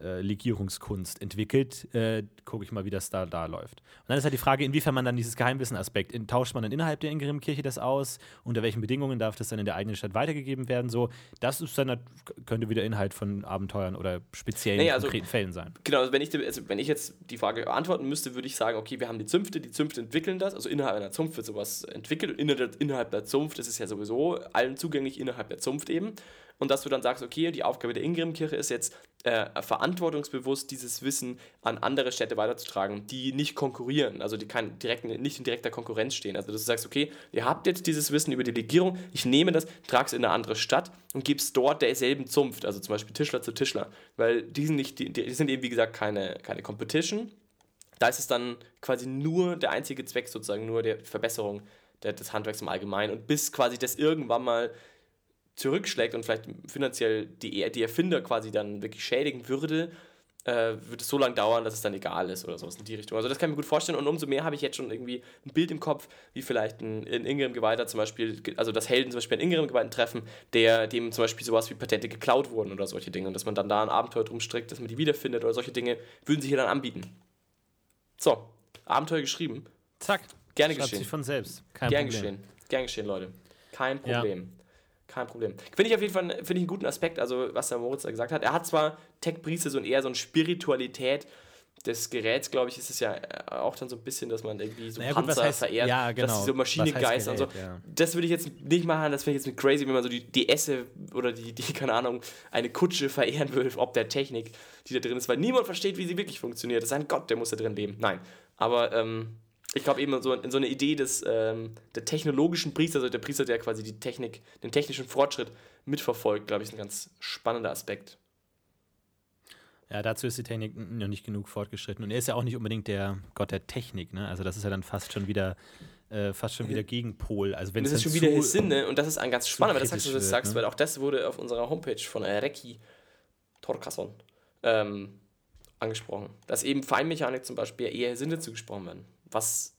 äh, Legierungskunst entwickelt. Äh, Gucke ich mal, wie das da, da läuft. Und dann ist halt die Frage, inwiefern man dann dieses Geheimwissen-Aspekt, in, tauscht man dann innerhalb der Ingrim-Kirche das aus? Unter welchen Bedingungen darf das dann in der eigenen Stadt weitergegeben werden? So, das ist dann, könnte wieder Inhalt von Abenteuern oder speziellen Nee, also- konkreten Fällen sein. Genau, also wenn ich, also wenn ich jetzt die Frage beantworten müsste, würde ich sagen, okay, wir haben die Zünfte, die Zünfte entwickeln das, also innerhalb einer Zunft wird sowas entwickelt und innerhalb der Zunft, das ist ja sowieso allen zugänglich innerhalb der Zunft eben. Und dass du dann sagst, okay, die Aufgabe der Ingrim-Kirche ist jetzt, äh, verantwortungsbewusst dieses Wissen an andere Städte weiterzutragen, die nicht konkurrieren, also die kein direkten, nicht in direkter Konkurrenz stehen. Also dass du sagst, okay, ihr habt jetzt dieses Wissen über die Legierung, ich nehme das, trage es in eine andere Stadt und gebe es dort derselben Zunft, also zum Beispiel Tischler zu Tischler, weil die sind, nicht, die, die sind eben, wie gesagt, keine, keine Competition, da ist es dann quasi nur der einzige Zweck, sozusagen nur der Verbesserung des Handwerks im Allgemeinen. Und bis quasi das irgendwann mal zurückschlägt und vielleicht finanziell die, die Erfinder quasi dann wirklich schädigen würde, äh, wird es so lange dauern, dass es dann egal ist oder sowas in die Richtung. Also das kann ich mir gut vorstellen und umso mehr habe ich jetzt schon irgendwie ein Bild im Kopf, wie vielleicht ein, ein Ingrim Geweihter zum Beispiel, also das Helden zum Beispiel einen Ingrim Geweihten treffen, der dem zum Beispiel sowas wie Patente geklaut wurden oder solche Dinge und dass man dann da ein Abenteuer drum strickt, dass man die wiederfindet oder solche Dinge, würden sich hier dann anbieten. So, Abenteuer geschrieben. Zack. Gerne Schreibt geschehen. sich von selbst. Kein Gern Problem. geschehen. Gern geschehen, Leute. Kein Ja. Kein Problem. Finde ich auf jeden Fall finde ich einen guten Aspekt, also was der Moritz da gesagt hat. Er hat zwar Tech Priester so ein eher so eine Spiritualität des Geräts, glaube ich, ist es ja äh, auch dann so ein bisschen, dass man irgendwie so Naja, gut, Panzer heißt- verehrt, ja, genau. dass sie so Was heißt Maschinengeist und so. Ja. Das würde ich jetzt nicht machen, das finde ich jetzt mit crazy, wenn man so die DS oder die, die, keine Ahnung, eine Kutsche verehren würde, ob der Technik, die da drin ist, weil niemand versteht, wie sie wirklich funktioniert. Das ist ein Gott, der muss da drin leben. Nein. Aber ähm, ich glaube eben so in so eine Idee des ähm, der technologischen Priesters, also der Priester, der quasi die Technik, den technischen Fortschritt mitverfolgt, glaube ich, ist ein ganz spannender Aspekt. Ja, dazu ist die Technik noch nicht genug fortgeschritten. Und er ist ja auch nicht unbedingt der Gott der Technik, ne? Also das ist ja dann fast schon wieder, äh, fast schon wieder Gegenpol. Also wenn das ist schon wieder zu- Sinne und das ist ein ganz spannend, weil das sagst du, das wird, sagst, ne? weil auch das wurde auf unserer Homepage von äh, Reki Torkasson ähm, angesprochen. Dass eben Feinmechanik zum Beispiel eher Sinne zugesprochen werden. Was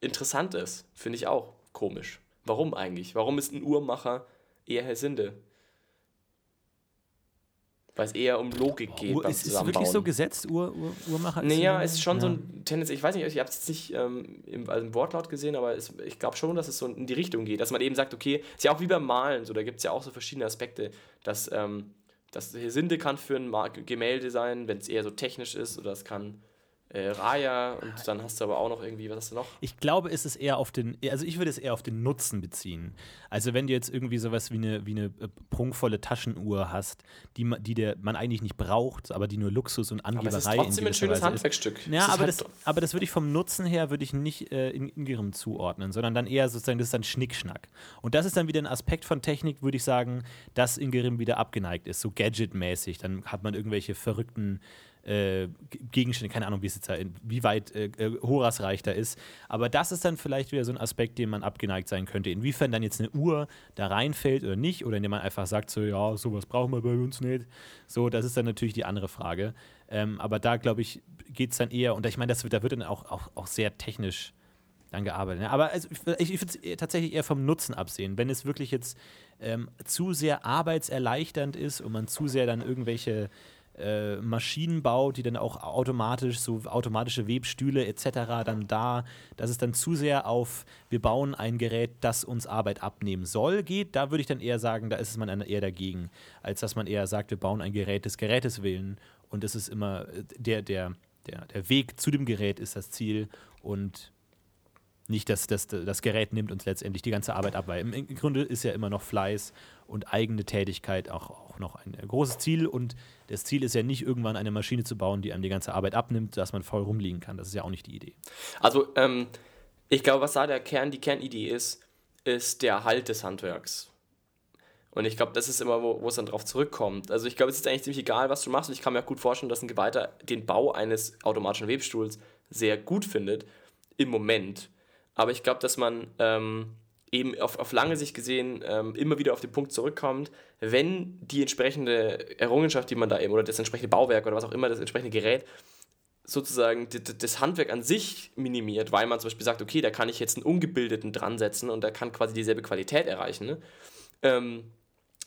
interessant ist, finde ich auch komisch. Warum eigentlich? Warum ist ein Uhrmacher eher Helsinde? Weil es eher um Logik geht Uhr, beim ist, ist wirklich so gesetzt, Uhr, Uhr, Uhrmacher? Naja, so- es ist schon so ja. ein Tendenz, ich weiß nicht, ich habe es jetzt nicht ähm, im, also im Wortlaut gesehen, aber es, ich glaube schon, dass es so in die Richtung geht, dass man eben sagt, okay, ist ja auch wie beim Malen, so, da gibt es ja auch so verschiedene Aspekte, dass ähm, das Sinde kann für ein Gemälde sein, wenn es eher so technisch ist, oder es kann äh, Raya und dann hast du aber auch noch irgendwie, was hast du noch? Ich glaube, es ist eher auf den, also ich würde es eher auf den Nutzen beziehen. Also wenn du jetzt irgendwie sowas wie eine, wie eine äh, prunkvolle Taschenuhr hast, die, die der, man eigentlich nicht braucht, aber die nur Luxus und Aber Angeberei es ist trotzdem in ein schönes Weise. Handwerkstück. Es Ja, aber, halt das, aber das würde ich vom Nutzen her würde ich nicht äh, in Ingrim zuordnen, sondern dann eher sozusagen, das ist dann Schnickschnack. Und das ist dann wieder ein Aspekt von Technik, würde ich sagen, dass Ingrim wieder abgeneigt ist, so Gadget-mäßig. Dann hat man irgendwelche verrückten äh, Gegenstände, keine Ahnung, wie wie weit äh, äh, Horas reich da ist. Aber das ist dann vielleicht wieder so ein Aspekt, dem man abgeneigt sein könnte. Inwiefern dann jetzt eine Uhr da reinfällt oder nicht, oder indem man einfach sagt, so, ja, sowas brauchen wir bei uns nicht. So, das ist dann natürlich die andere Frage. Ähm, aber da, glaube ich, geht es dann eher, und ich meine, da wird dann auch, auch, auch sehr technisch dann gearbeitet. Ne? Aber also, ich, ich würde es tatsächlich eher vom Nutzen absehen. Wenn es wirklich jetzt ähm, zu sehr arbeitserleichternd ist und man zu sehr dann irgendwelche äh, Maschinen baut, die dann auch automatisch, so automatische Webstühle etc. dann da, dass es dann zu sehr auf, wir bauen ein Gerät, das uns Arbeit abnehmen soll, geht, da würde ich dann eher sagen, da ist man eher dagegen, als dass man eher sagt, wir bauen ein Gerät des Gerätes willen und es ist immer äh, der, der, der, der Weg zu dem Gerät ist das Ziel und nicht, dass das, das Gerät nimmt uns letztendlich die ganze Arbeit ab, weil im Grunde ist ja immer noch Fleiß und eigene Tätigkeit auch, auch noch ein großes Ziel und das Ziel ist ja nicht irgendwann eine Maschine zu bauen, die einem die ganze Arbeit abnimmt, dass man voll rumliegen kann. Das ist ja auch nicht die Idee. Also ähm, ich glaube, was da der Kern, die Kernidee ist, ist der Halt des Handwerks. Und ich glaube, das ist immer, wo, wo es dann drauf zurückkommt. Also ich glaube, es ist eigentlich ziemlich egal, was du machst. Und ich kann mir auch gut vorstellen, dass ein Geweihter den Bau eines automatischen Webstuhls sehr gut findet im Moment. Aber ich glaube, dass man ähm, eben auf, auf lange Sicht gesehen ähm, immer wieder auf den Punkt zurückkommt, wenn die entsprechende Errungenschaft, die man da eben, oder das entsprechende Bauwerk oder was auch immer, das entsprechende Gerät, sozusagen das Handwerk an sich minimiert, weil man zum Beispiel sagt, okay, da kann ich jetzt einen Ungebildeten dran setzen und der kann quasi dieselbe Qualität erreichen. Ne? Ähm,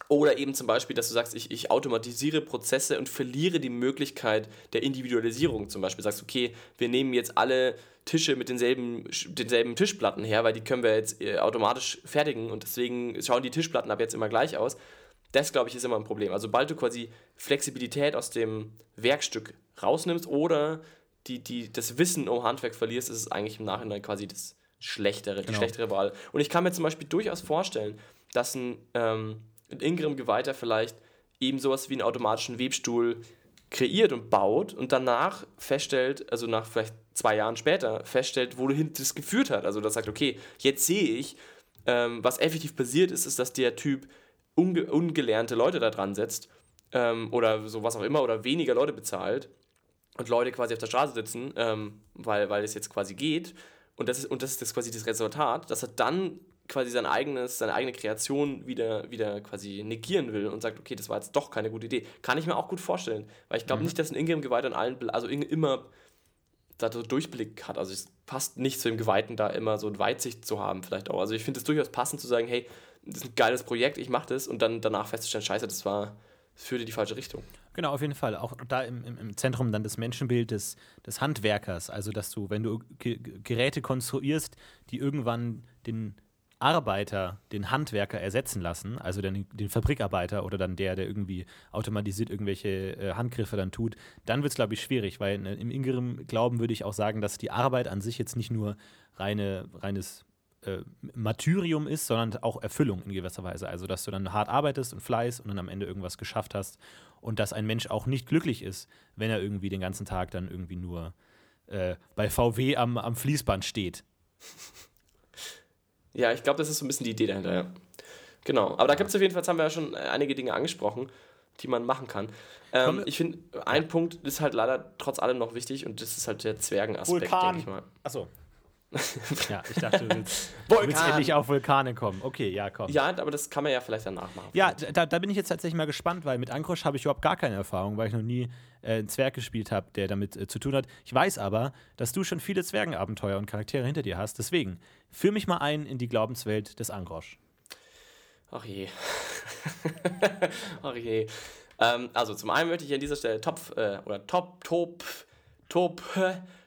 oder eben zum Beispiel, dass du sagst, ich, ich automatisiere Prozesse und verliere die Möglichkeit der Individualisierung. Zum Beispiel sagst, okay, wir nehmen jetzt alle Tische mit denselben, denselben Tischplatten her, weil die können wir jetzt äh, automatisch fertigen und deswegen schauen die Tischplatten ab jetzt immer gleich aus. Das, glaube ich, ist immer ein Problem. Also, sobald du quasi Flexibilität aus dem Werkstück rausnimmst oder die, die, das Wissen um Handwerk verlierst, ist es eigentlich im Nachhinein quasi das schlechtere, die genau. schlechtere Wahl. Und ich kann mir zum Beispiel durchaus vorstellen, dass ein, ähm, ein Ingram-Geweihter vielleicht eben sowas wie einen automatischen Webstuhl kreiert und baut und danach feststellt, also nach vielleicht zwei Jahren später, feststellt, wohin das geführt hat. Also das sagt, okay, jetzt sehe ich, ähm, was effektiv passiert ist, ist, dass der Typ unge ungelernte Leute da dran setzt ähm, oder so was auch immer oder weniger Leute bezahlt und Leute quasi auf der Straße sitzen, ähm, weil, weil es jetzt quasi geht. Und das ist, und das ist das quasi das Resultat, dass er dann quasi sein eigenes, seine eigene Kreation wieder, wieder quasi negieren will und sagt, okay, das war jetzt doch keine gute Idee. Kann ich mir auch gut vorstellen. Weil ich glaube mhm. nicht, dass ein Ingame-Geweihter in allen, also immer da so Durchblick hat. Also es passt nicht zu dem Geweihten, da immer so eine Weitsicht zu haben, vielleicht auch. Also ich finde es durchaus passend zu sagen, hey, das ist ein geiles Projekt, ich mache das und dann danach festzustellen, scheiße, das war, das führte die falsche Richtung. Genau, auf jeden Fall. Auch da im, im, Zentrum dann das Menschenbild des, des Handwerkers. Also, dass du, wenn du Geräte konstruierst, die irgendwann den Arbeiter den Handwerker ersetzen lassen, also den, den Fabrikarbeiter oder dann der, der irgendwie automatisiert irgendwelche äh, Handgriffe dann tut, dann wird es, glaube ich, schwierig, weil äh, im inneren Glauben würde ich auch sagen, dass die Arbeit an sich jetzt nicht nur reine, reines äh, Martyrium ist, sondern auch Erfüllung in gewisser Weise. Also, dass du dann hart arbeitest und Fleiß und dann am Ende irgendwas geschafft hast und dass ein Mensch auch nicht glücklich ist, wenn er irgendwie den ganzen Tag dann irgendwie nur äh, bei VW am, am Fließband steht. Ja, ich glaube, das ist so ein bisschen die Idee dahinter, ja. Genau. Aber da gibt es auf jeden Fall, jetzt haben wir ja schon äh, einige Dinge angesprochen, die man machen kann. Ähm, ich finde, ein. Punkt ist halt leider trotz allem noch wichtig und das ist halt der Zwergenaspekt, denke ich mal. Achso. Ja, ich dachte, du willst, du willst, endlich auf Vulkane kommen. Okay, ja, komm. Ja, aber das kann man ja vielleicht danach machen. Ja, da, da bin ich jetzt tatsächlich mal gespannt, weil mit Ankrosch habe ich überhaupt gar keine Erfahrung, weil ich noch nie äh, einen Zwerg gespielt habe, der damit äh, zu tun hat. Ich weiß aber, dass du schon viele Zwergenabenteuer und Charaktere hinter dir hast. Deswegen, führ mich mal ein in die Glaubenswelt des Ankrosch. Ach je. Ach je. Ähm, also zum einen möchte ich an dieser Stelle Top, äh, oder Top, Top, Top,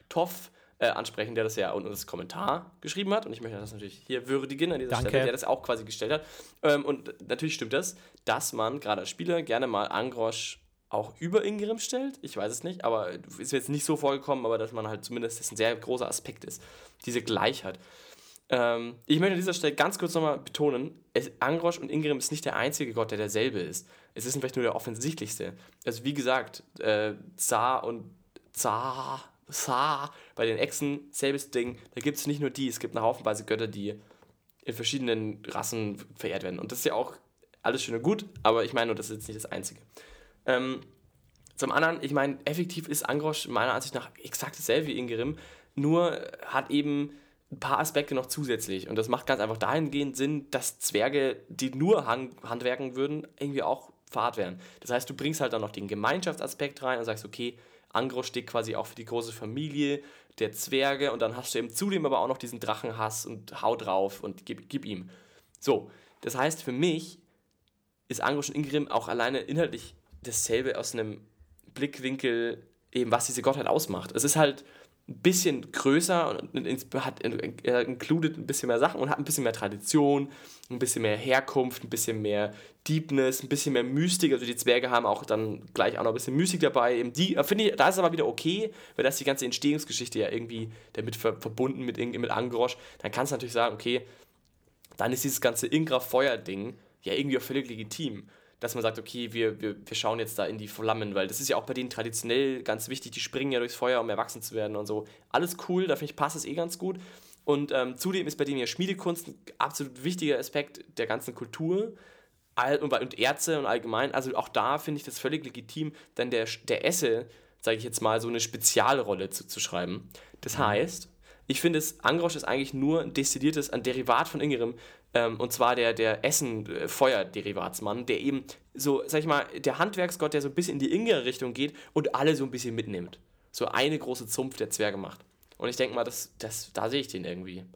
Toff äh, ansprechen, der das ja unter das Kommentar geschrieben hat. Und ich möchte das natürlich hier würdigen an dieser Danke. Stelle, der das auch quasi gestellt hat. Ähm, und natürlich stimmt das, dass man gerade als Spieler gerne mal Angrosch auch über Ingrim stellt. Ich weiß es nicht, aber ist jetzt nicht so vorgekommen, aber dass man halt zumindest das ein sehr großer Aspekt ist. Diese Gleichheit. Ähm, ich möchte an dieser Stelle ganz kurz nochmal betonen, es, Angrosch und Ingrim ist nicht der einzige Gott, der derselbe ist. Es ist vielleicht nur der offensichtlichste. Also wie gesagt, äh, Zar und Zar Sa, bei den Echsen, selbes Ding. Da gibt es nicht nur die, es gibt eine Haufenweise Götter, die in verschiedenen Rassen verehrt werden. Und das ist ja auch alles schön und gut, aber ich meine nur, das ist jetzt nicht das Einzige. Ähm, Zum anderen, ich meine, effektiv ist Angrosch meiner Ansicht nach exakt dasselbe wie Ingerim, nur hat eben ein paar Aspekte noch zusätzlich. Und das macht ganz einfach dahingehend Sinn, dass Zwerge, die nur Hand handwerken würden, irgendwie auch fad wären. Das heißt, du bringst halt dann noch den Gemeinschaftsaspekt rein und sagst, okay, Angro steht quasi auch für die große Familie der Zwerge und dann hast du eben zudem aber auch noch diesen Drachenhass und hau drauf und gib, gib ihm. So, das heißt, für mich ist Angro und Ingrim auch alleine inhaltlich dasselbe aus einem Blickwinkel, eben was diese Gottheit ausmacht. Es ist halt ein bisschen größer und hat er included ein bisschen mehr Sachen und hat ein bisschen mehr Tradition, ein bisschen mehr Herkunft, ein bisschen mehr Deepness, ein bisschen mehr Mystik. Also die Zwerge haben auch dann gleich auch noch ein bisschen Mystik dabei. Die, äh, ich, da ist es aber wieder okay, weil das die ganze Entstehungsgeschichte ja irgendwie damit ver verbunden mit, mit Angrosch. Dann kannst du natürlich sagen, okay, dann ist dieses ganze Ingra-Feuer-Ding ja irgendwie auch völlig legitim dass man sagt, okay, wir, wir, wir schauen jetzt da in die Flammen, weil das ist ja auch bei denen traditionell ganz wichtig, die springen ja durchs Feuer, um erwachsen zu werden und so. Alles cool, da finde ich, passt es eh ganz gut. Und ähm, zudem ist bei denen ja Schmiedekunst ein absolut wichtiger Aspekt der ganzen Kultur und, und Ärzte und allgemein. Also auch da finde ich das völlig legitim, dann der, der Esse, sage ich jetzt mal, so eine Spezialrolle zuzuschreiben. Das mhm. heißt, ich finde es, Angrosch ist eigentlich nur ein destilliertes, ein Derivat von Ingerem, ähm, und zwar der, der Essen-Feuer-Derivatsmann, der eben so, sag ich mal, der Handwerksgott, der so ein bisschen in die ingere Richtung geht und alle so ein bisschen mitnimmt. So eine große Zumpf der Zwerge macht. Und ich denke mal, das, das, da sehe ich den irgendwie.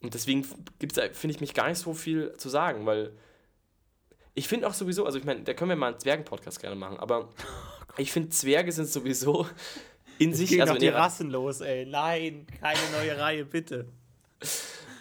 Und deswegen finde ich mich gar nicht so viel zu sagen, weil ich finde auch sowieso, also ich meine, da können wir mal einen Zwergen-Podcast gerne machen, aber ich finde, Zwerge sind sowieso in sich. Gehen also die Rassen los, ey. Nein, keine neue Reihe, bitte.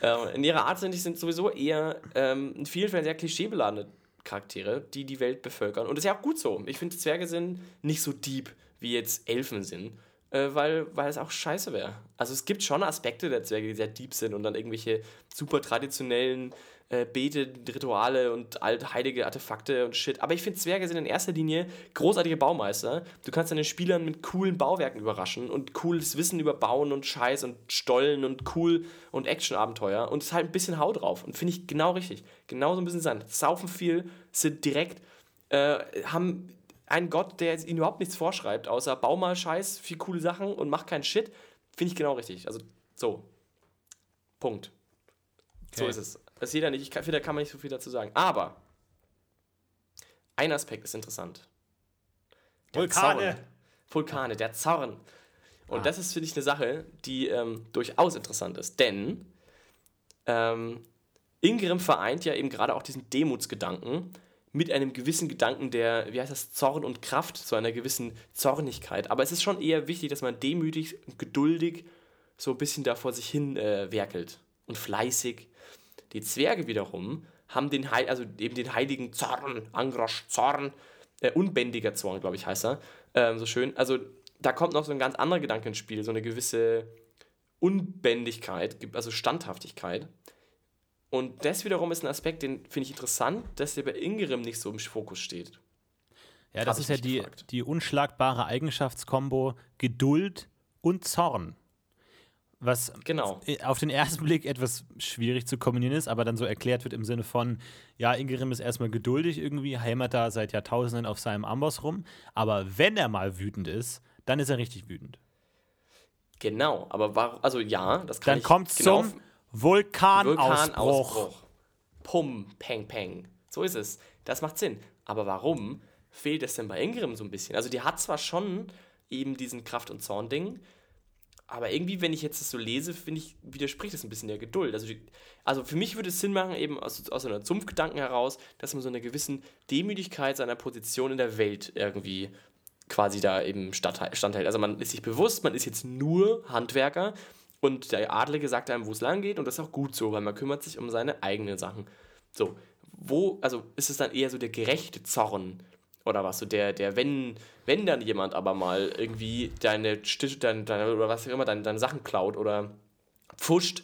Äh, in ihrer Art sind die sind sowieso eher ähm, in vielen Fällen sehr klischeebeladene Charaktere, die die Welt bevölkern. Und das ist ja auch gut so. Ich finde, Zwerge sind nicht so deep, wie jetzt Elfen sind, äh, weil, weil es auch scheiße wäre. Also es gibt schon Aspekte der Zwerge, die sehr deep sind und dann irgendwelche super traditionellen äh, Bete, Rituale und heilige Artefakte und Shit. Aber ich finde, Zwerge sind in erster Linie großartige Baumeister. Du kannst deine Spielern mit coolen Bauwerken überraschen und cooles Wissen über Bauen und Scheiß und Stollen und cool und Action-Abenteuer. Und es ist halt ein bisschen Hau drauf. Und finde ich genau richtig. Genauso ein bisschen sein. Saufen viel, sind direkt, äh, haben einen Gott, der ihnen überhaupt nichts vorschreibt, außer bau mal Scheiß, viel coole Sachen und mach keinen Shit. Finde ich genau richtig. Also so. Punkt. Okay. So ist es. Das jeder nicht. Ich finde, da kann man nicht so viel dazu sagen. Aber ein Aspekt ist interessant. Der Vulkane. Zorn. Vulkane, der Zorn. Und ah. das ist, finde ich, eine Sache, die ähm, durchaus interessant ist. Denn ähm, Ingrim vereint ja eben gerade auch diesen Demutsgedanken mit einem gewissen Gedanken der, wie heißt das, Zorn und Kraft, zu einer gewissen Zornigkeit. Aber es ist schon eher wichtig, dass man demütig und geduldig so ein bisschen da vor sich hin äh, werkelt und fleißig die Zwerge wiederum haben den, Heil, also eben den heiligen Zorn, Angrosch Zorn, äh, unbändiger Zorn, glaube ich, heißt er, ähm, so schön. Also da kommt noch so ein ganz anderer Gedanke ins Spiel, so eine gewisse Unbändigkeit, also Standhaftigkeit. Und das wiederum ist ein Aspekt, den finde ich interessant, dass der bei Ingerim nicht so im Fokus steht. Ja, das Hab ist ja die, die unschlagbare Eigenschaftskombo Geduld und Zorn was genau. auf den ersten Blick etwas schwierig zu kombinieren ist, aber dann so erklärt wird im Sinne von, ja, Ingerim ist erstmal geduldig irgendwie, hämmert da seit Jahrtausenden auf seinem Amboss rum, aber wenn er mal wütend ist, dann ist er richtig wütend. Genau, aber war, also ja, das kann Dann kommt genau zum Vulkanausbruch. Vulkanausbruch. Pum, peng, peng. So ist es. Das macht Sinn. Aber warum fehlt es denn bei Ingerim so ein bisschen? Also die hat zwar schon eben diesen Kraft- und Zorn-Ding, aber irgendwie, wenn ich jetzt das so lese, finde ich, widerspricht das ein bisschen der Geduld. Also, also für mich würde es Sinn machen, eben aus, aus einem Zumpfgedanken heraus, dass man so eine gewissen Demütigkeit seiner Position in der Welt irgendwie quasi da eben standhält. Also man ist sich bewusst, man ist jetzt nur Handwerker und der Adlige sagt einem, wo es lang geht und das ist auch gut so, weil man kümmert sich um seine eigenen Sachen. So, wo, also ist es dann eher so der gerechte Zorn oder was, so der, der, wenn, wenn dann jemand aber mal irgendwie deine, deine, deine oder was auch immer, deine, deine Sachen klaut oder pfuscht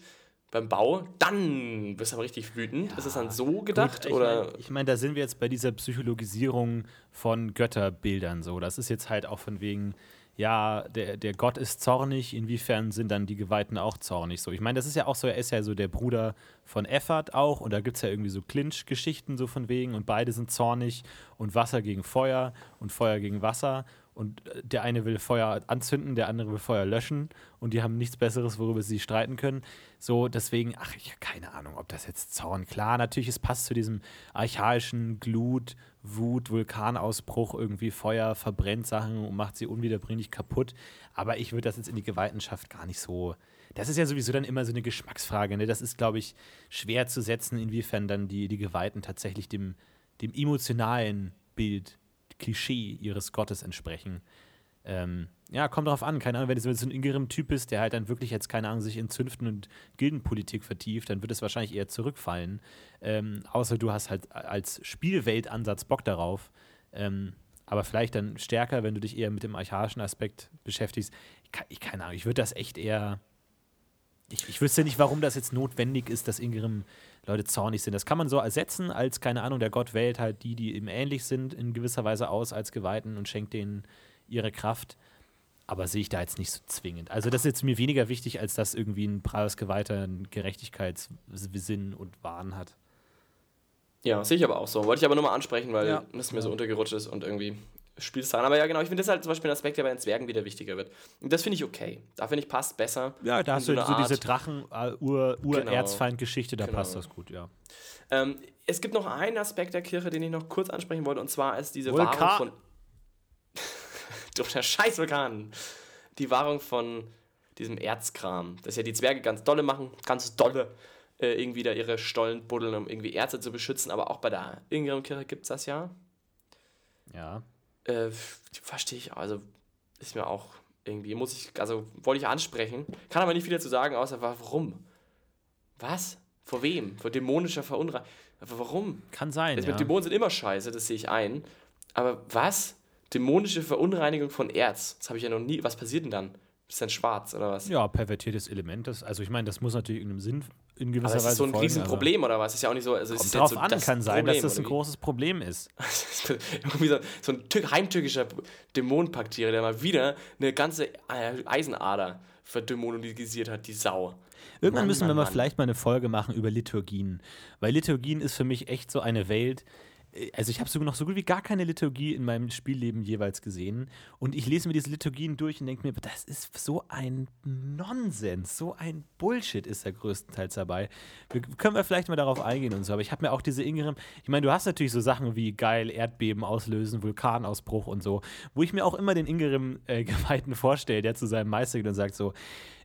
beim Bau, dann bist du aber richtig wütend. Ja, ist es dann so gedacht? Gut, ich oder? Meine, ich meine, da sind wir jetzt bei dieser Psychologisierung von Götterbildern so. Das ist jetzt halt auch von wegen, ja, der, der Gott ist zornig, inwiefern sind dann die Geweihten auch zornig? So, ich meine, das ist ja auch so, er ist ja so der Bruder von Effert auch und da gibt es ja irgendwie so Clinch-Geschichten so von wegen und beide sind zornig und Wasser gegen Feuer und Feuer gegen Wasser und äh, der eine will Feuer anzünden, der andere will Feuer löschen und die haben nichts Besseres, worüber sie streiten können. So, deswegen, ach, ich habe keine Ahnung, ob das jetzt Zorn, klar, natürlich, es passt zu diesem archaischen Glut, Wut, Vulkanausbruch, irgendwie Feuer verbrennt Sachen und macht sie unwiederbringlich kaputt. Aber ich würde das jetzt in die Geweihtenschaft gar nicht so. Das ist ja sowieso dann immer so eine Geschmacksfrage. Ne? Das ist, glaube ich, schwer zu setzen, inwiefern dann die, die Geweihten tatsächlich dem, dem emotionalen Bild, Klischee ihres Gottes entsprechen. Ähm, ja, kommt drauf an. Keine Ahnung, wenn du so ein Ingerim-Typ bist, der halt dann wirklich jetzt, keine Ahnung, sich in Zünften und Gildenpolitik vertieft, dann wird es wahrscheinlich eher zurückfallen. Ähm, außer du hast halt als Spielweltansatz Bock darauf. Ähm, aber vielleicht dann stärker, wenn du dich eher mit dem archaischen Aspekt beschäftigst. Ich, ich keine Ahnung, ich würde das echt eher. Ich, ich wüsste nicht, warum das jetzt notwendig ist, dass Ingerim Leute zornig sind. Das kann man so ersetzen, als, keine Ahnung, der Gott wählt halt die, die ihm ähnlich sind, in gewisser Weise aus als Geweihten und schenkt denen ihre Kraft. Aber sehe ich da jetzt nicht so zwingend. Also, das ist jetzt mir weniger wichtig, als dass irgendwie ein braves Geweihter einen Gerechtigkeitssinn und Wahn hat. Ja, sehe ich aber auch so. Wollte ich aber nur mal ansprechen, weil Ja. das mir so untergerutscht ist und irgendwie Spielzahlen. Aber ja, genau, ich finde das halt zum Beispiel ein Aspekt, der bei den Zwergen wieder wichtiger wird. Und das finde ich okay. Da finde ich passt besser. Ja, da hast so du so diese Drachen-Ur-Erzfeind-Geschichte, da Genau. passt das gut, ja. Ähm, es gibt noch einen Aspekt der Kirche, den ich noch kurz ansprechen wollte, und zwar ist diese Vulkan. Wahrung von. Durch der scheiß Vulkan. Die Wahrung von diesem Erzkram. Das ja die Zwerge ganz dolle machen, ganz dolle äh, irgendwie da ihre Stollen buddeln, um irgendwie Erze zu beschützen. Aber auch bei der Ingram-Kirche gibt es das ja. Ja. Äh, verstehe ich, also ist mir auch irgendwie, muss ich, also wollte ich ansprechen, kann aber nicht viel dazu sagen, außer warum? Was? Vor wem? Vor dämonischer Verunreinigung? Warum? Kann sein, Also ja. mit Dämonen sind immer scheiße, das sehe ich ein. Aber was? Dämonische Verunreinigung von Erz. Das habe ich ja noch nie. Was passiert denn dann? Ist dann schwarz oder was? Ja, pervertiertes Element. Das, also ich meine, das muss natürlich irgendeinem Sinn in gewisser aber ist Weise das so ein folgen, Riesenproblem oder was? Ist ja auch nicht so. Also ist Kommt drauf so an, das kann sein, Problem, dass das ein großes Problem ist. Irgendwie so, so ein tü- heimtückischer Dämonenpaktiere, der mal wieder eine ganze äh, Eisenader verdämonisiert hat, die Sau. Irgendwann Mann, müssen wir Mann, mal Mann. vielleicht mal eine Folge machen über Liturgien. Weil Liturgien ist für mich echt so eine Welt. Äh, Also ich habe sogar noch so gut wie gar keine Liturgie in meinem Spielleben jeweils gesehen. Und ich lese mir diese Liturgien durch und denke mir, das ist so ein Nonsens, so ein Bullshit ist da größtenteils dabei. Wir, können wir vielleicht mal darauf eingehen und so. Aber ich habe mir auch diese Ingram, ich meine, du hast natürlich so Sachen wie geil, Erdbeben auslösen, Vulkanausbruch und so, wo ich mir auch immer den Ingram-Geweihten vorstelle, der zu seinem Meister geht und sagt so,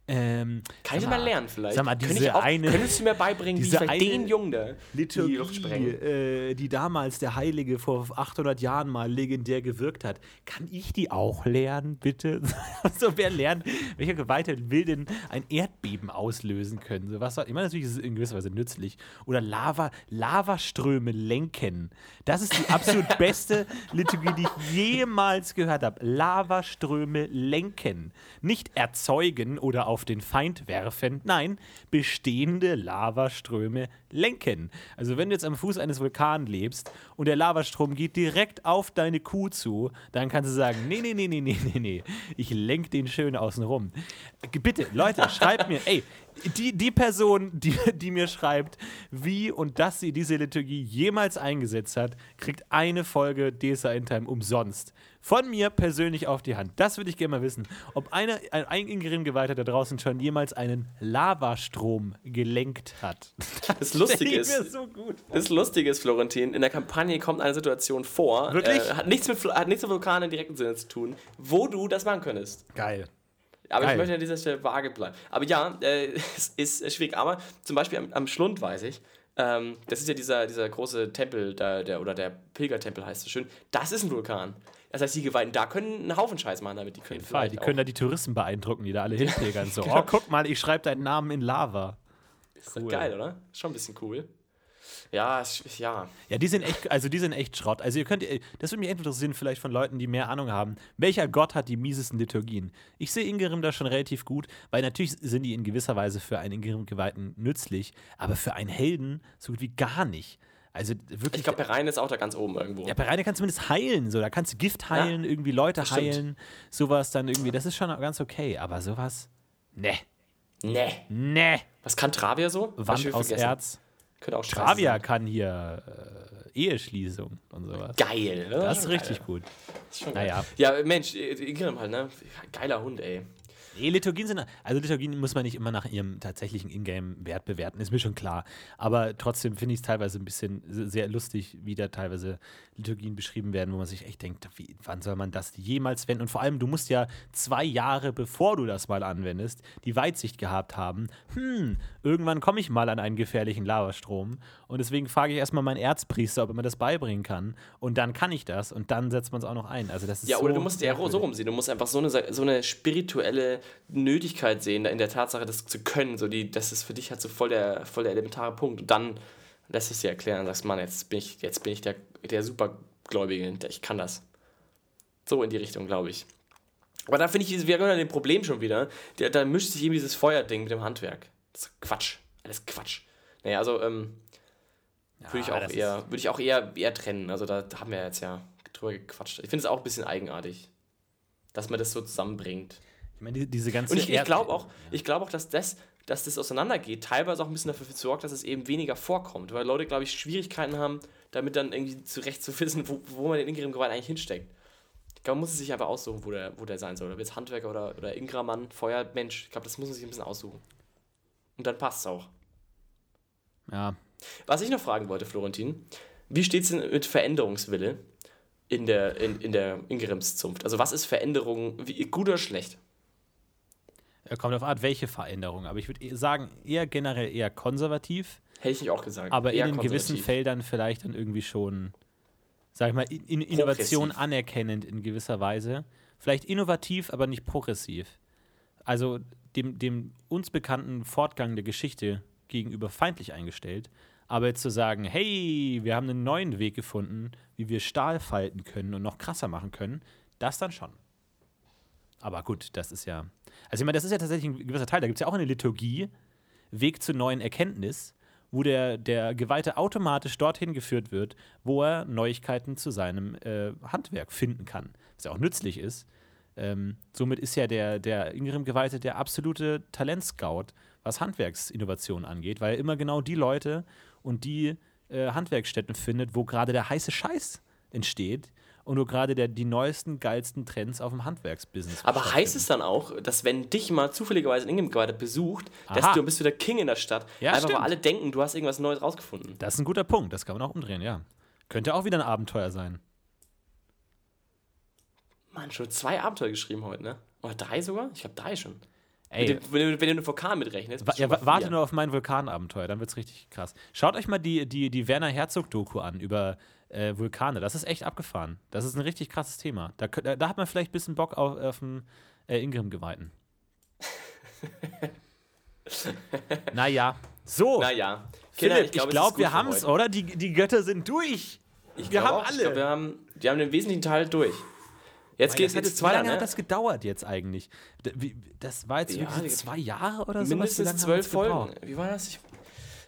ähm, Kann ich mal lernen vielleicht? Sag mal, diese auch, eine- Könntest du mir beibringen, wie ich den Jungen da die Luft Liturgie, sprengen? äh, die damals der Heilige vor 800 Jahren mal legendär gewirkt hat. Kann ich die auch lernen, bitte? so, wer lernt, welcher Geweihte will denn ein Erdbeben auslösen können? So, was, ich meine, natürlich ist es in gewisser Weise nützlich. Oder Lava, Lavaströme lenken. Das ist die absolut beste Liturgie, die ich jemals gehört habe. Lavaströme lenken. Nicht erzeugen oder auf den Feind werfen. Nein, bestehende Lavaströme lenken. Also wenn du jetzt am Fuß eines Vulkans lebst und der Lavastrom geht direkt auf deine Kuh zu, dann kannst du sagen, nee, nee, nee, nee, nee, nee, nee, ich lenk den schön außen rum. Bitte, Leute, schreibt mir, ey, die, die Person, die, die mir schreibt, wie und dass sie diese Liturgie jemals eingesetzt hat, kriegt eine Folge DSA in Time umsonst. Von mir persönlich auf die Hand. Das würde ich gerne mal wissen. Ob einer, ein, ein Ingrim-Geweihter da draußen schon jemals einen Lavastrom gelenkt hat. Das Lustige ich mir ist, so gut. das Lustige ist, Florentin, in der Kampagne kommt eine Situation vor, Wirklich? Äh, hat, nichts mit, hat nichts mit Vulkanen im direkten Sinne zu tun, wo du das machen könntest. Geil. Aber Geil. ich möchte an dieser Stelle vage bleiben. Aber ja, äh, es ist schwierig. Aber zum Beispiel am, am Schlund weiß ich, ähm, das ist ja dieser, dieser große Tempel, da, der, oder der Pilgertempel heißt so schön, das ist ein Vulkan. Das heißt, die Geweihten da können einen Haufen Scheiß machen damit. Die können Fall, die vielleicht können da die Touristen beeindrucken, die da alle hinpilgern. So, oh, guck mal, ich schreibe deinen Namen in Lava. ist doch geil, oder? Ist schon ein bisschen cool. Ja, es- ja. Ja, die sind echt, also die sind echt Schrott. Also ihr könnt, das würde mich echt interessieren, vielleicht von Leuten, die mehr Ahnung haben. Welcher Gott hat die miesesten Liturgien? Ich sehe Ingerim da schon relativ gut, weil natürlich sind die in gewisser Weise für einen Ingerim-Geweihten nützlich, aber für einen Helden so gut wie gar nicht. Also wirklich. Ich glaube, Pereine ist auch da ganz oben irgendwo. ja, kannst du zumindest heilen. So, da kannst du Gift heilen, irgendwie Leute heilen, sowas dann irgendwie. Das ist schon ganz okay. Aber sowas. Ne. Nee. Ne. Was kann Travia so? Wand aus. Erz. Könnte auch Travia sein. kann hier äh, Eheschließung und sowas. Geil, ne? Das ist richtig geil. gut. Das ist schon geil. Naja. Ja, Mensch, Ingrim halt, ne? Geiler Hund, ey. Nee, Liturgien sind, also Liturgien muss man nicht immer nach ihrem tatsächlichen Ingame-Wert bewerten, ist mir schon klar. Aber trotzdem finde ich es teilweise ein bisschen sehr lustig, wie da teilweise Liturgien beschrieben werden, wo man sich echt denkt, wie, wann soll man das jemals wenden? Und vor allem, du musst ja zwei Jahre, bevor du das mal anwendest, die Weitsicht gehabt haben, hm, irgendwann komme ich mal an einen gefährlichen Lavastrom. Und deswegen frage ich erstmal meinen Erzpriester, ob er mir das beibringen kann. Und dann kann ich das und dann setzt man es auch noch ein. Also das ist Ja, so oder du musst ja so rumsehen. Du musst einfach so eine, so eine spirituelle Nötigkeit sehen, in der Tatsache, das zu können. So die, das ist für dich halt so voll der, voll der elementare Punkt. Und dann lässt es dir erklären und sagst, Mann, jetzt bin ich, jetzt bin ich der, der Supergläubige, ich kann das. So in die Richtung, glaube ich. Aber da finde ich, wir haben ja den Problem schon wieder. Da, da mischt sich eben dieses Feuerding mit dem Handwerk. Das ist Quatsch. Alles Quatsch. Naja, also, ähm, würde ich Ja, auch eher, würde ich auch eher, eher trennen. Also da haben wir jetzt ja drüber gequatscht. Ich finde es auch ein bisschen eigenartig, dass man das so zusammenbringt. Ich meine, die, diese ganze Und ich, ich glaube auch, ich glaube auch, dass das, dass das auseinandergeht, teilweise auch ein bisschen dafür sorgt, dass es eben weniger vorkommt, weil Leute, glaube ich, Schwierigkeiten haben, damit dann irgendwie zurecht zu wissen, wo, wo man den Ingrim-Gewalt eigentlich hinsteckt. Ich glaube, man muss es sich einfach aussuchen, wo der, wo der sein soll. Ob jetzt Handwerker oder, oder Ingramann, Feuermensch. Ich glaube, das muss man sich ein bisschen aussuchen. Und dann passt es auch. Ja, Was ich noch fragen wollte, Florentin, wie steht es denn mit Veränderungswille in der, in, in der Ingrimszunft? Also was ist Veränderung, wie, gut oder schlecht? Ja, Kommt auf Art, welche Veränderung. Aber ich würde sagen, eher generell eher konservativ, Hätte ich nicht auch gesagt. aber Eher in gewissen. Feldern vielleicht dann irgendwie schon, sag ich mal, in, in Innovation anerkennend in gewisser Weise. Vielleicht innovativ, aber nicht progressiv. Also dem, dem uns bekannten Fortgang der Geschichte gegenüber feindlich eingestellt. Aber jetzt zu sagen, hey, wir haben einen neuen Weg gefunden, wie wir Stahl falten können und noch krasser machen können, das dann schon. Aber gut, das ist ja. Also, ich meine, das ist ja tatsächlich ein gewisser Teil. Da gibt es ja auch eine Liturgie, Weg zur neuen Erkenntnis, wo der, der Geweihte automatisch dorthin geführt wird, wo er Neuigkeiten zu seinem äh, Handwerk finden kann, was ja auch nützlich ist. Ähm, somit ist ja der, der Ingrim-Geweihte der absolute Talentscout, was Handwerksinnovation angeht, weil er immer genau die Leute und die äh, Handwerkstätten findet, wo gerade der heiße Scheiß entsteht und wo gerade der, die neuesten, geilsten Trends auf dem Handwerksbusiness Aber heißt es dann auch, dass wenn dich mal zufälligerweise ein Ingrim-Geweihter besucht, dass Aha. du bist du der King in der Stadt, Ja, einfach weil stimmt. alle denken, du hast irgendwas Neues rausgefunden. Das ist ein guter Punkt, das kann man auch umdrehen, ja. Könnte auch wieder ein Abenteuer sein. Mann, schon zwei Abenteuer geschrieben heute, ne? Oder drei sogar? Ich glaube drei schon. Ey, dem, wenn, du, wenn du den Vulkan mitrechnest. wa du ja, warte nur auf mein Vulkanabenteuer, dann wird's richtig krass. Schaut euch mal die, die, die Werner Herzog-Doku an über äh, Vulkane. Das ist echt abgefahren. Das ist ein richtig krasses Thema. Da, da, hat man vielleicht ein bisschen Bock auf, auf einen äh, Ingrim-Geweihten. naja. So, Naja. Philipp, ich glaub, glaube, es ist wir haben es, oder? Die, die Götter sind durch. Ich wir glaub haben alle. glaub, wir, haben, wir haben den wesentlichen Teil durch. Jetzt hat jetzt jetzt, wie weiter, lange ne? hat das gedauert jetzt eigentlich? Das war jetzt Ja, wirklich die- zwei Jahre oder so? Mindestens zwölf Folgen. Wie war das? Ich,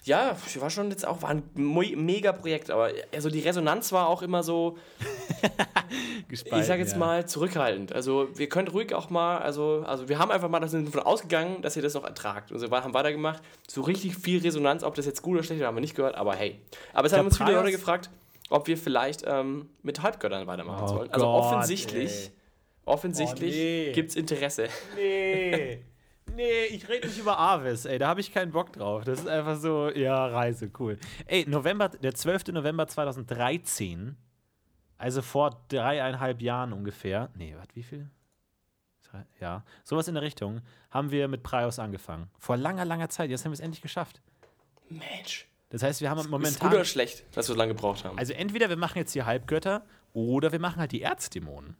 ja, war schon jetzt auch, war ein mega Projekt, aber also die Resonanz war auch immer so, ich sage jetzt mal, zurückhaltend. Also wir können ruhig auch mal, also, also wir haben einfach mal davon ausgegangen, dass ihr das noch ertragt. Und so wir haben weitergemacht. So richtig viel Resonanz, ob das jetzt gut oder schlecht war, haben wir nicht gehört, aber hey. Aber es haben uns viele Leute gefragt, ob wir vielleicht ähm, mit Halbgöttern weitermachen Oh sollen. Also Gott, offensichtlich, ey. offensichtlich Oh, nee. gibt es Interesse. Nee. Nee, ich rede nicht über Avis, ey, da habe ich keinen Bock drauf. Das ist einfach so, ja, Reise, cool. Ey, November, der 12. November 2013, also vor dreieinhalb Jahren ungefähr, nee, warte, wie viel? Ja, sowas in der Richtung, haben wir mit Praios angefangen. Vor langer, langer Zeit, jetzt haben wir es endlich geschafft. Mensch. Das heißt, wir haben Ist gut momentan, oder schlecht, dass wir so lange gebraucht haben? also entweder wir machen jetzt die Halbgötter oder wir machen halt die Erzdämonen.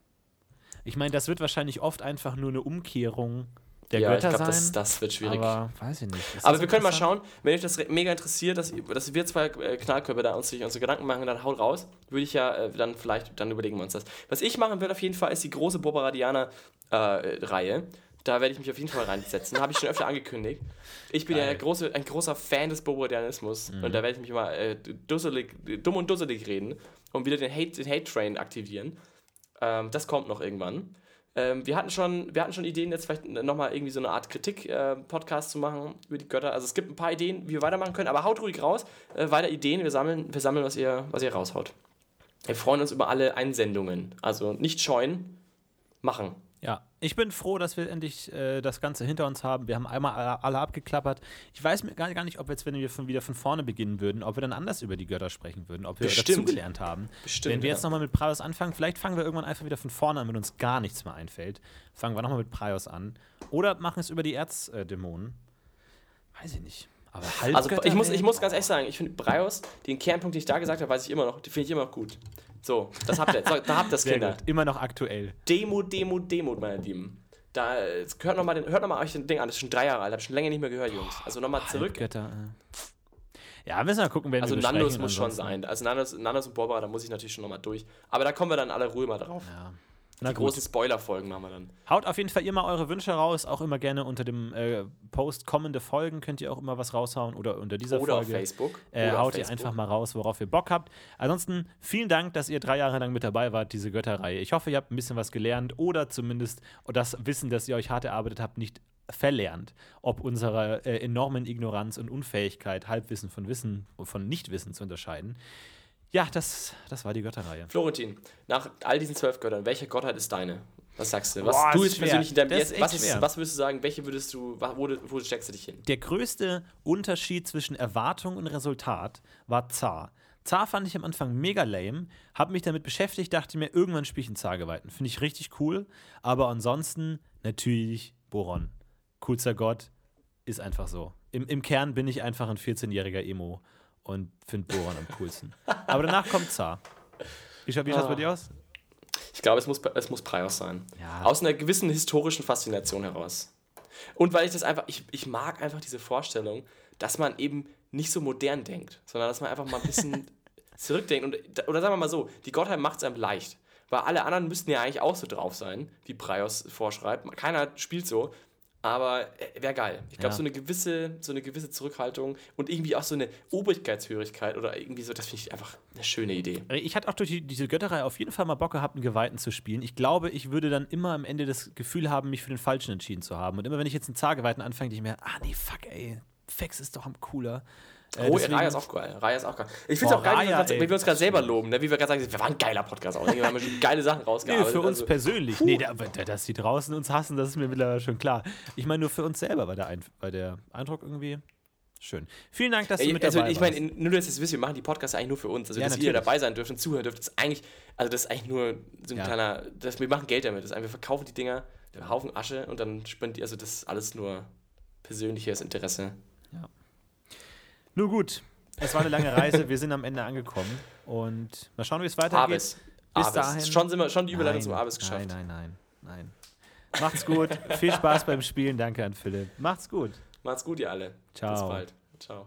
Ich meine, das wird wahrscheinlich oft einfach nur eine Umkehrung der ja, ich Götter glaube, sein. das, das wird schwierig. Aber weiß ich nicht. Ist Aber wir können mal schauen, wenn euch das mega interessiert, dass, dass wir zwei äh, Knallkörper da uns unsere Gedanken machen, dann haut raus. Würde ich ja äh, dann vielleicht, dann überlegen wir uns das. Was ich machen will auf jeden Fall, ist die große Bobaradianer-Reihe. Da werde ich mich auf jeden Fall reinsetzen. Habe ich schon öfter angekündigt. Ich bin ja Geil. ein, große, ein großer Fan des Bobodianismus. Und da werde ich mich immer äh, dusselig, dumm und dusselig reden und wieder den Hate, den Hate Train aktivieren. Ähm, das kommt noch irgendwann. Ähm, wir, hatten schon, wir hatten schon Ideen, jetzt vielleicht nochmal irgendwie so eine Art Kritik-Podcast zu machen über die Götter. Also es gibt ein paar Ideen, wie wir weitermachen können, aber haut ruhig raus. Äh, weiter Ideen, wir sammeln, wir sammeln was, ihr, was ihr raushaut. Wir freuen uns über alle Einsendungen. Also nicht scheuen, machen. Ja, ich bin froh, dass wir endlich äh, das Ganze hinter uns haben. Wir haben einmal alle, alle abgeklappert. Ich weiß mir gar, gar nicht, ob jetzt, wenn wir von, wieder von vorne beginnen würden, ob wir dann anders über die Götter sprechen würden, ob wir Bestimmt. dazugelernt haben. Bestimmt, wenn wir ja. jetzt nochmal mit Praios anfangen, vielleicht fangen wir irgendwann einfach wieder von vorne an, wenn uns gar nichts mehr einfällt. Fangen wir nochmal mit Praios an. Oder machen es über die Erzdämonen. Weiß ich nicht. Aber Also Halbgötter, ich muss, ich muss ganz ehrlich sagen, ich finde Breios, den Kernpunkt, den ich da gesagt habe, weiß ich immer noch, den finde ich immer noch gut. So, das habt ihr, so, da habt ihr das, Sehr Kinder. gut. Immer noch aktuell. Demut, Demut, Demut, meine Lieben. Da, hört nochmal noch mal euch den Ding an, das ist schon drei Jahre alt, habe ich schon länger nicht mehr gehört, Jungs. Also nochmal zurück. Halbgötter. Äh. Ja, müssen wir gucken, wenn Also wir Nandos muss schon Ansonsten- sein. Also Nandos, Nandos und Barbara, da muss ich natürlich schon nochmal durch. Aber da kommen wir dann alle Ruhe mal drauf. Ja. Na Die gut. großen Spoiler-Folgen machen wir dann. Haut auf jeden Fall immer eure Wünsche raus, auch immer gerne unter dem äh, Post kommende Folgen könnt ihr auch immer was raushauen oder unter dieser Oder auf Folge. Facebook. Äh, Oder auf haut ihr Facebook. einfach mal raus, worauf ihr Bock habt. Ansonsten vielen Dank, dass ihr drei Jahre lang mit dabei wart, diese Götterreihe. Ich hoffe, ihr habt ein bisschen was gelernt oder zumindest das Wissen, das ihr euch hart erarbeitet habt, nicht verlernt. Ob unserer äh, enormen Ignoranz und Unfähigkeit, Halbwissen von Wissen, von Nichtwissen zu unterscheiden. Ja, das, das war die Götterreihe. Florentin, nach all diesen zwölf Göttern, welche Gottheit ist deine? Was sagst du? Was Boah, du ist jetzt persönlich in deinem jetzt, was, ist, was würdest du sagen, welche würdest du, wo, wo steckst du dich hin? Der größte Unterschied zwischen Erwartung und Resultat war Zar. Zar fand ich am Anfang mega lame, habe mich damit beschäftigt, dachte mir, irgendwann spiele ich einen Zargeweihten. Finde ich richtig cool, aber ansonsten natürlich Boron. Coolster Gott, ist einfach so. Im, Im Kern bin ich einfach ein 14-jähriger Emo und finde Boron am coolsten. Aber danach kommt Zar. Wie schaut wie schaut's bei dir aus? Ich glaube, es muss, es muss Praios sein. Ja. Aus einer gewissen historischen Faszination heraus. Und weil ich das einfach, ich, ich mag einfach diese Vorstellung, dass man eben nicht so modern denkt, sondern dass man einfach mal ein bisschen zurückdenkt. Und, oder sagen wir mal so, die Gottheit macht es einem leicht. Weil alle anderen müssten ja eigentlich auch so drauf sein, wie Praios vorschreibt. Keiner spielt so. Aber wäre geil. Ich glaube, Ja. so, eine gewisse, so eine gewisse Zurückhaltung und irgendwie auch so eine Obrigkeitshörigkeit oder irgendwie so, das finde ich einfach eine schöne Idee. Ich hatte auch durch die, diese Götterei auf jeden Fall mal Bock gehabt, einen Geweihten zu spielen. Ich glaube, ich würde dann immer am Ende das Gefühl haben, mich für den Falschen entschieden zu haben. Und immer wenn ich jetzt einen Zargeweihten anfange, denke ich mir, ah nee, fuck, ey, Fex ist doch am cooler. Äh, Oh, deswegen- Raya ist auch geil. Raya ist auch geil. Ich finde es auch geil, wie wir Raya, ey. wir uns gerade selber loben, ne? wie wir gerade sagen, wir waren ein geiler Podcast auch. Wir haben schon geile Sachen Nee, rausgearbeitet. für uns also, persönlich. Nee, da, da, dass die draußen uns hassen, das ist mir mittlerweile schon klar. Ich meine, nur für uns selber war der, Ein war der Eindruck irgendwie schön. Vielen Dank, dass du mit also dabei ich meine, warst. in- nur dass ihr es wisst, wir machen die Podcasts eigentlich nur für uns. Also Ja, dass ihr natürlich. dabei sein dürft und zuhören dürft, ist eigentlich, also das ist eigentlich nur so ein Ja. kleiner, das, wir machen Geld damit. Das ist einfach, wir verkaufen die Dinger, einen Haufen Asche und dann spendet ihr, also das ist alles nur persönliches Interesse. Nur gut, es war eine lange Reise, wir sind am Ende angekommen und mal schauen, wie es weitergeht. Avis. Bis Avis. dahin. Schon, sind wir, schon die Überleitung Nein, zum Avis geschafft. Nein, nein, nein, nein. Macht's gut, viel Spaß beim Spielen, danke an Philipp. Macht's gut. Macht's gut, ihr alle. Ciao. Bis bald. Ciao.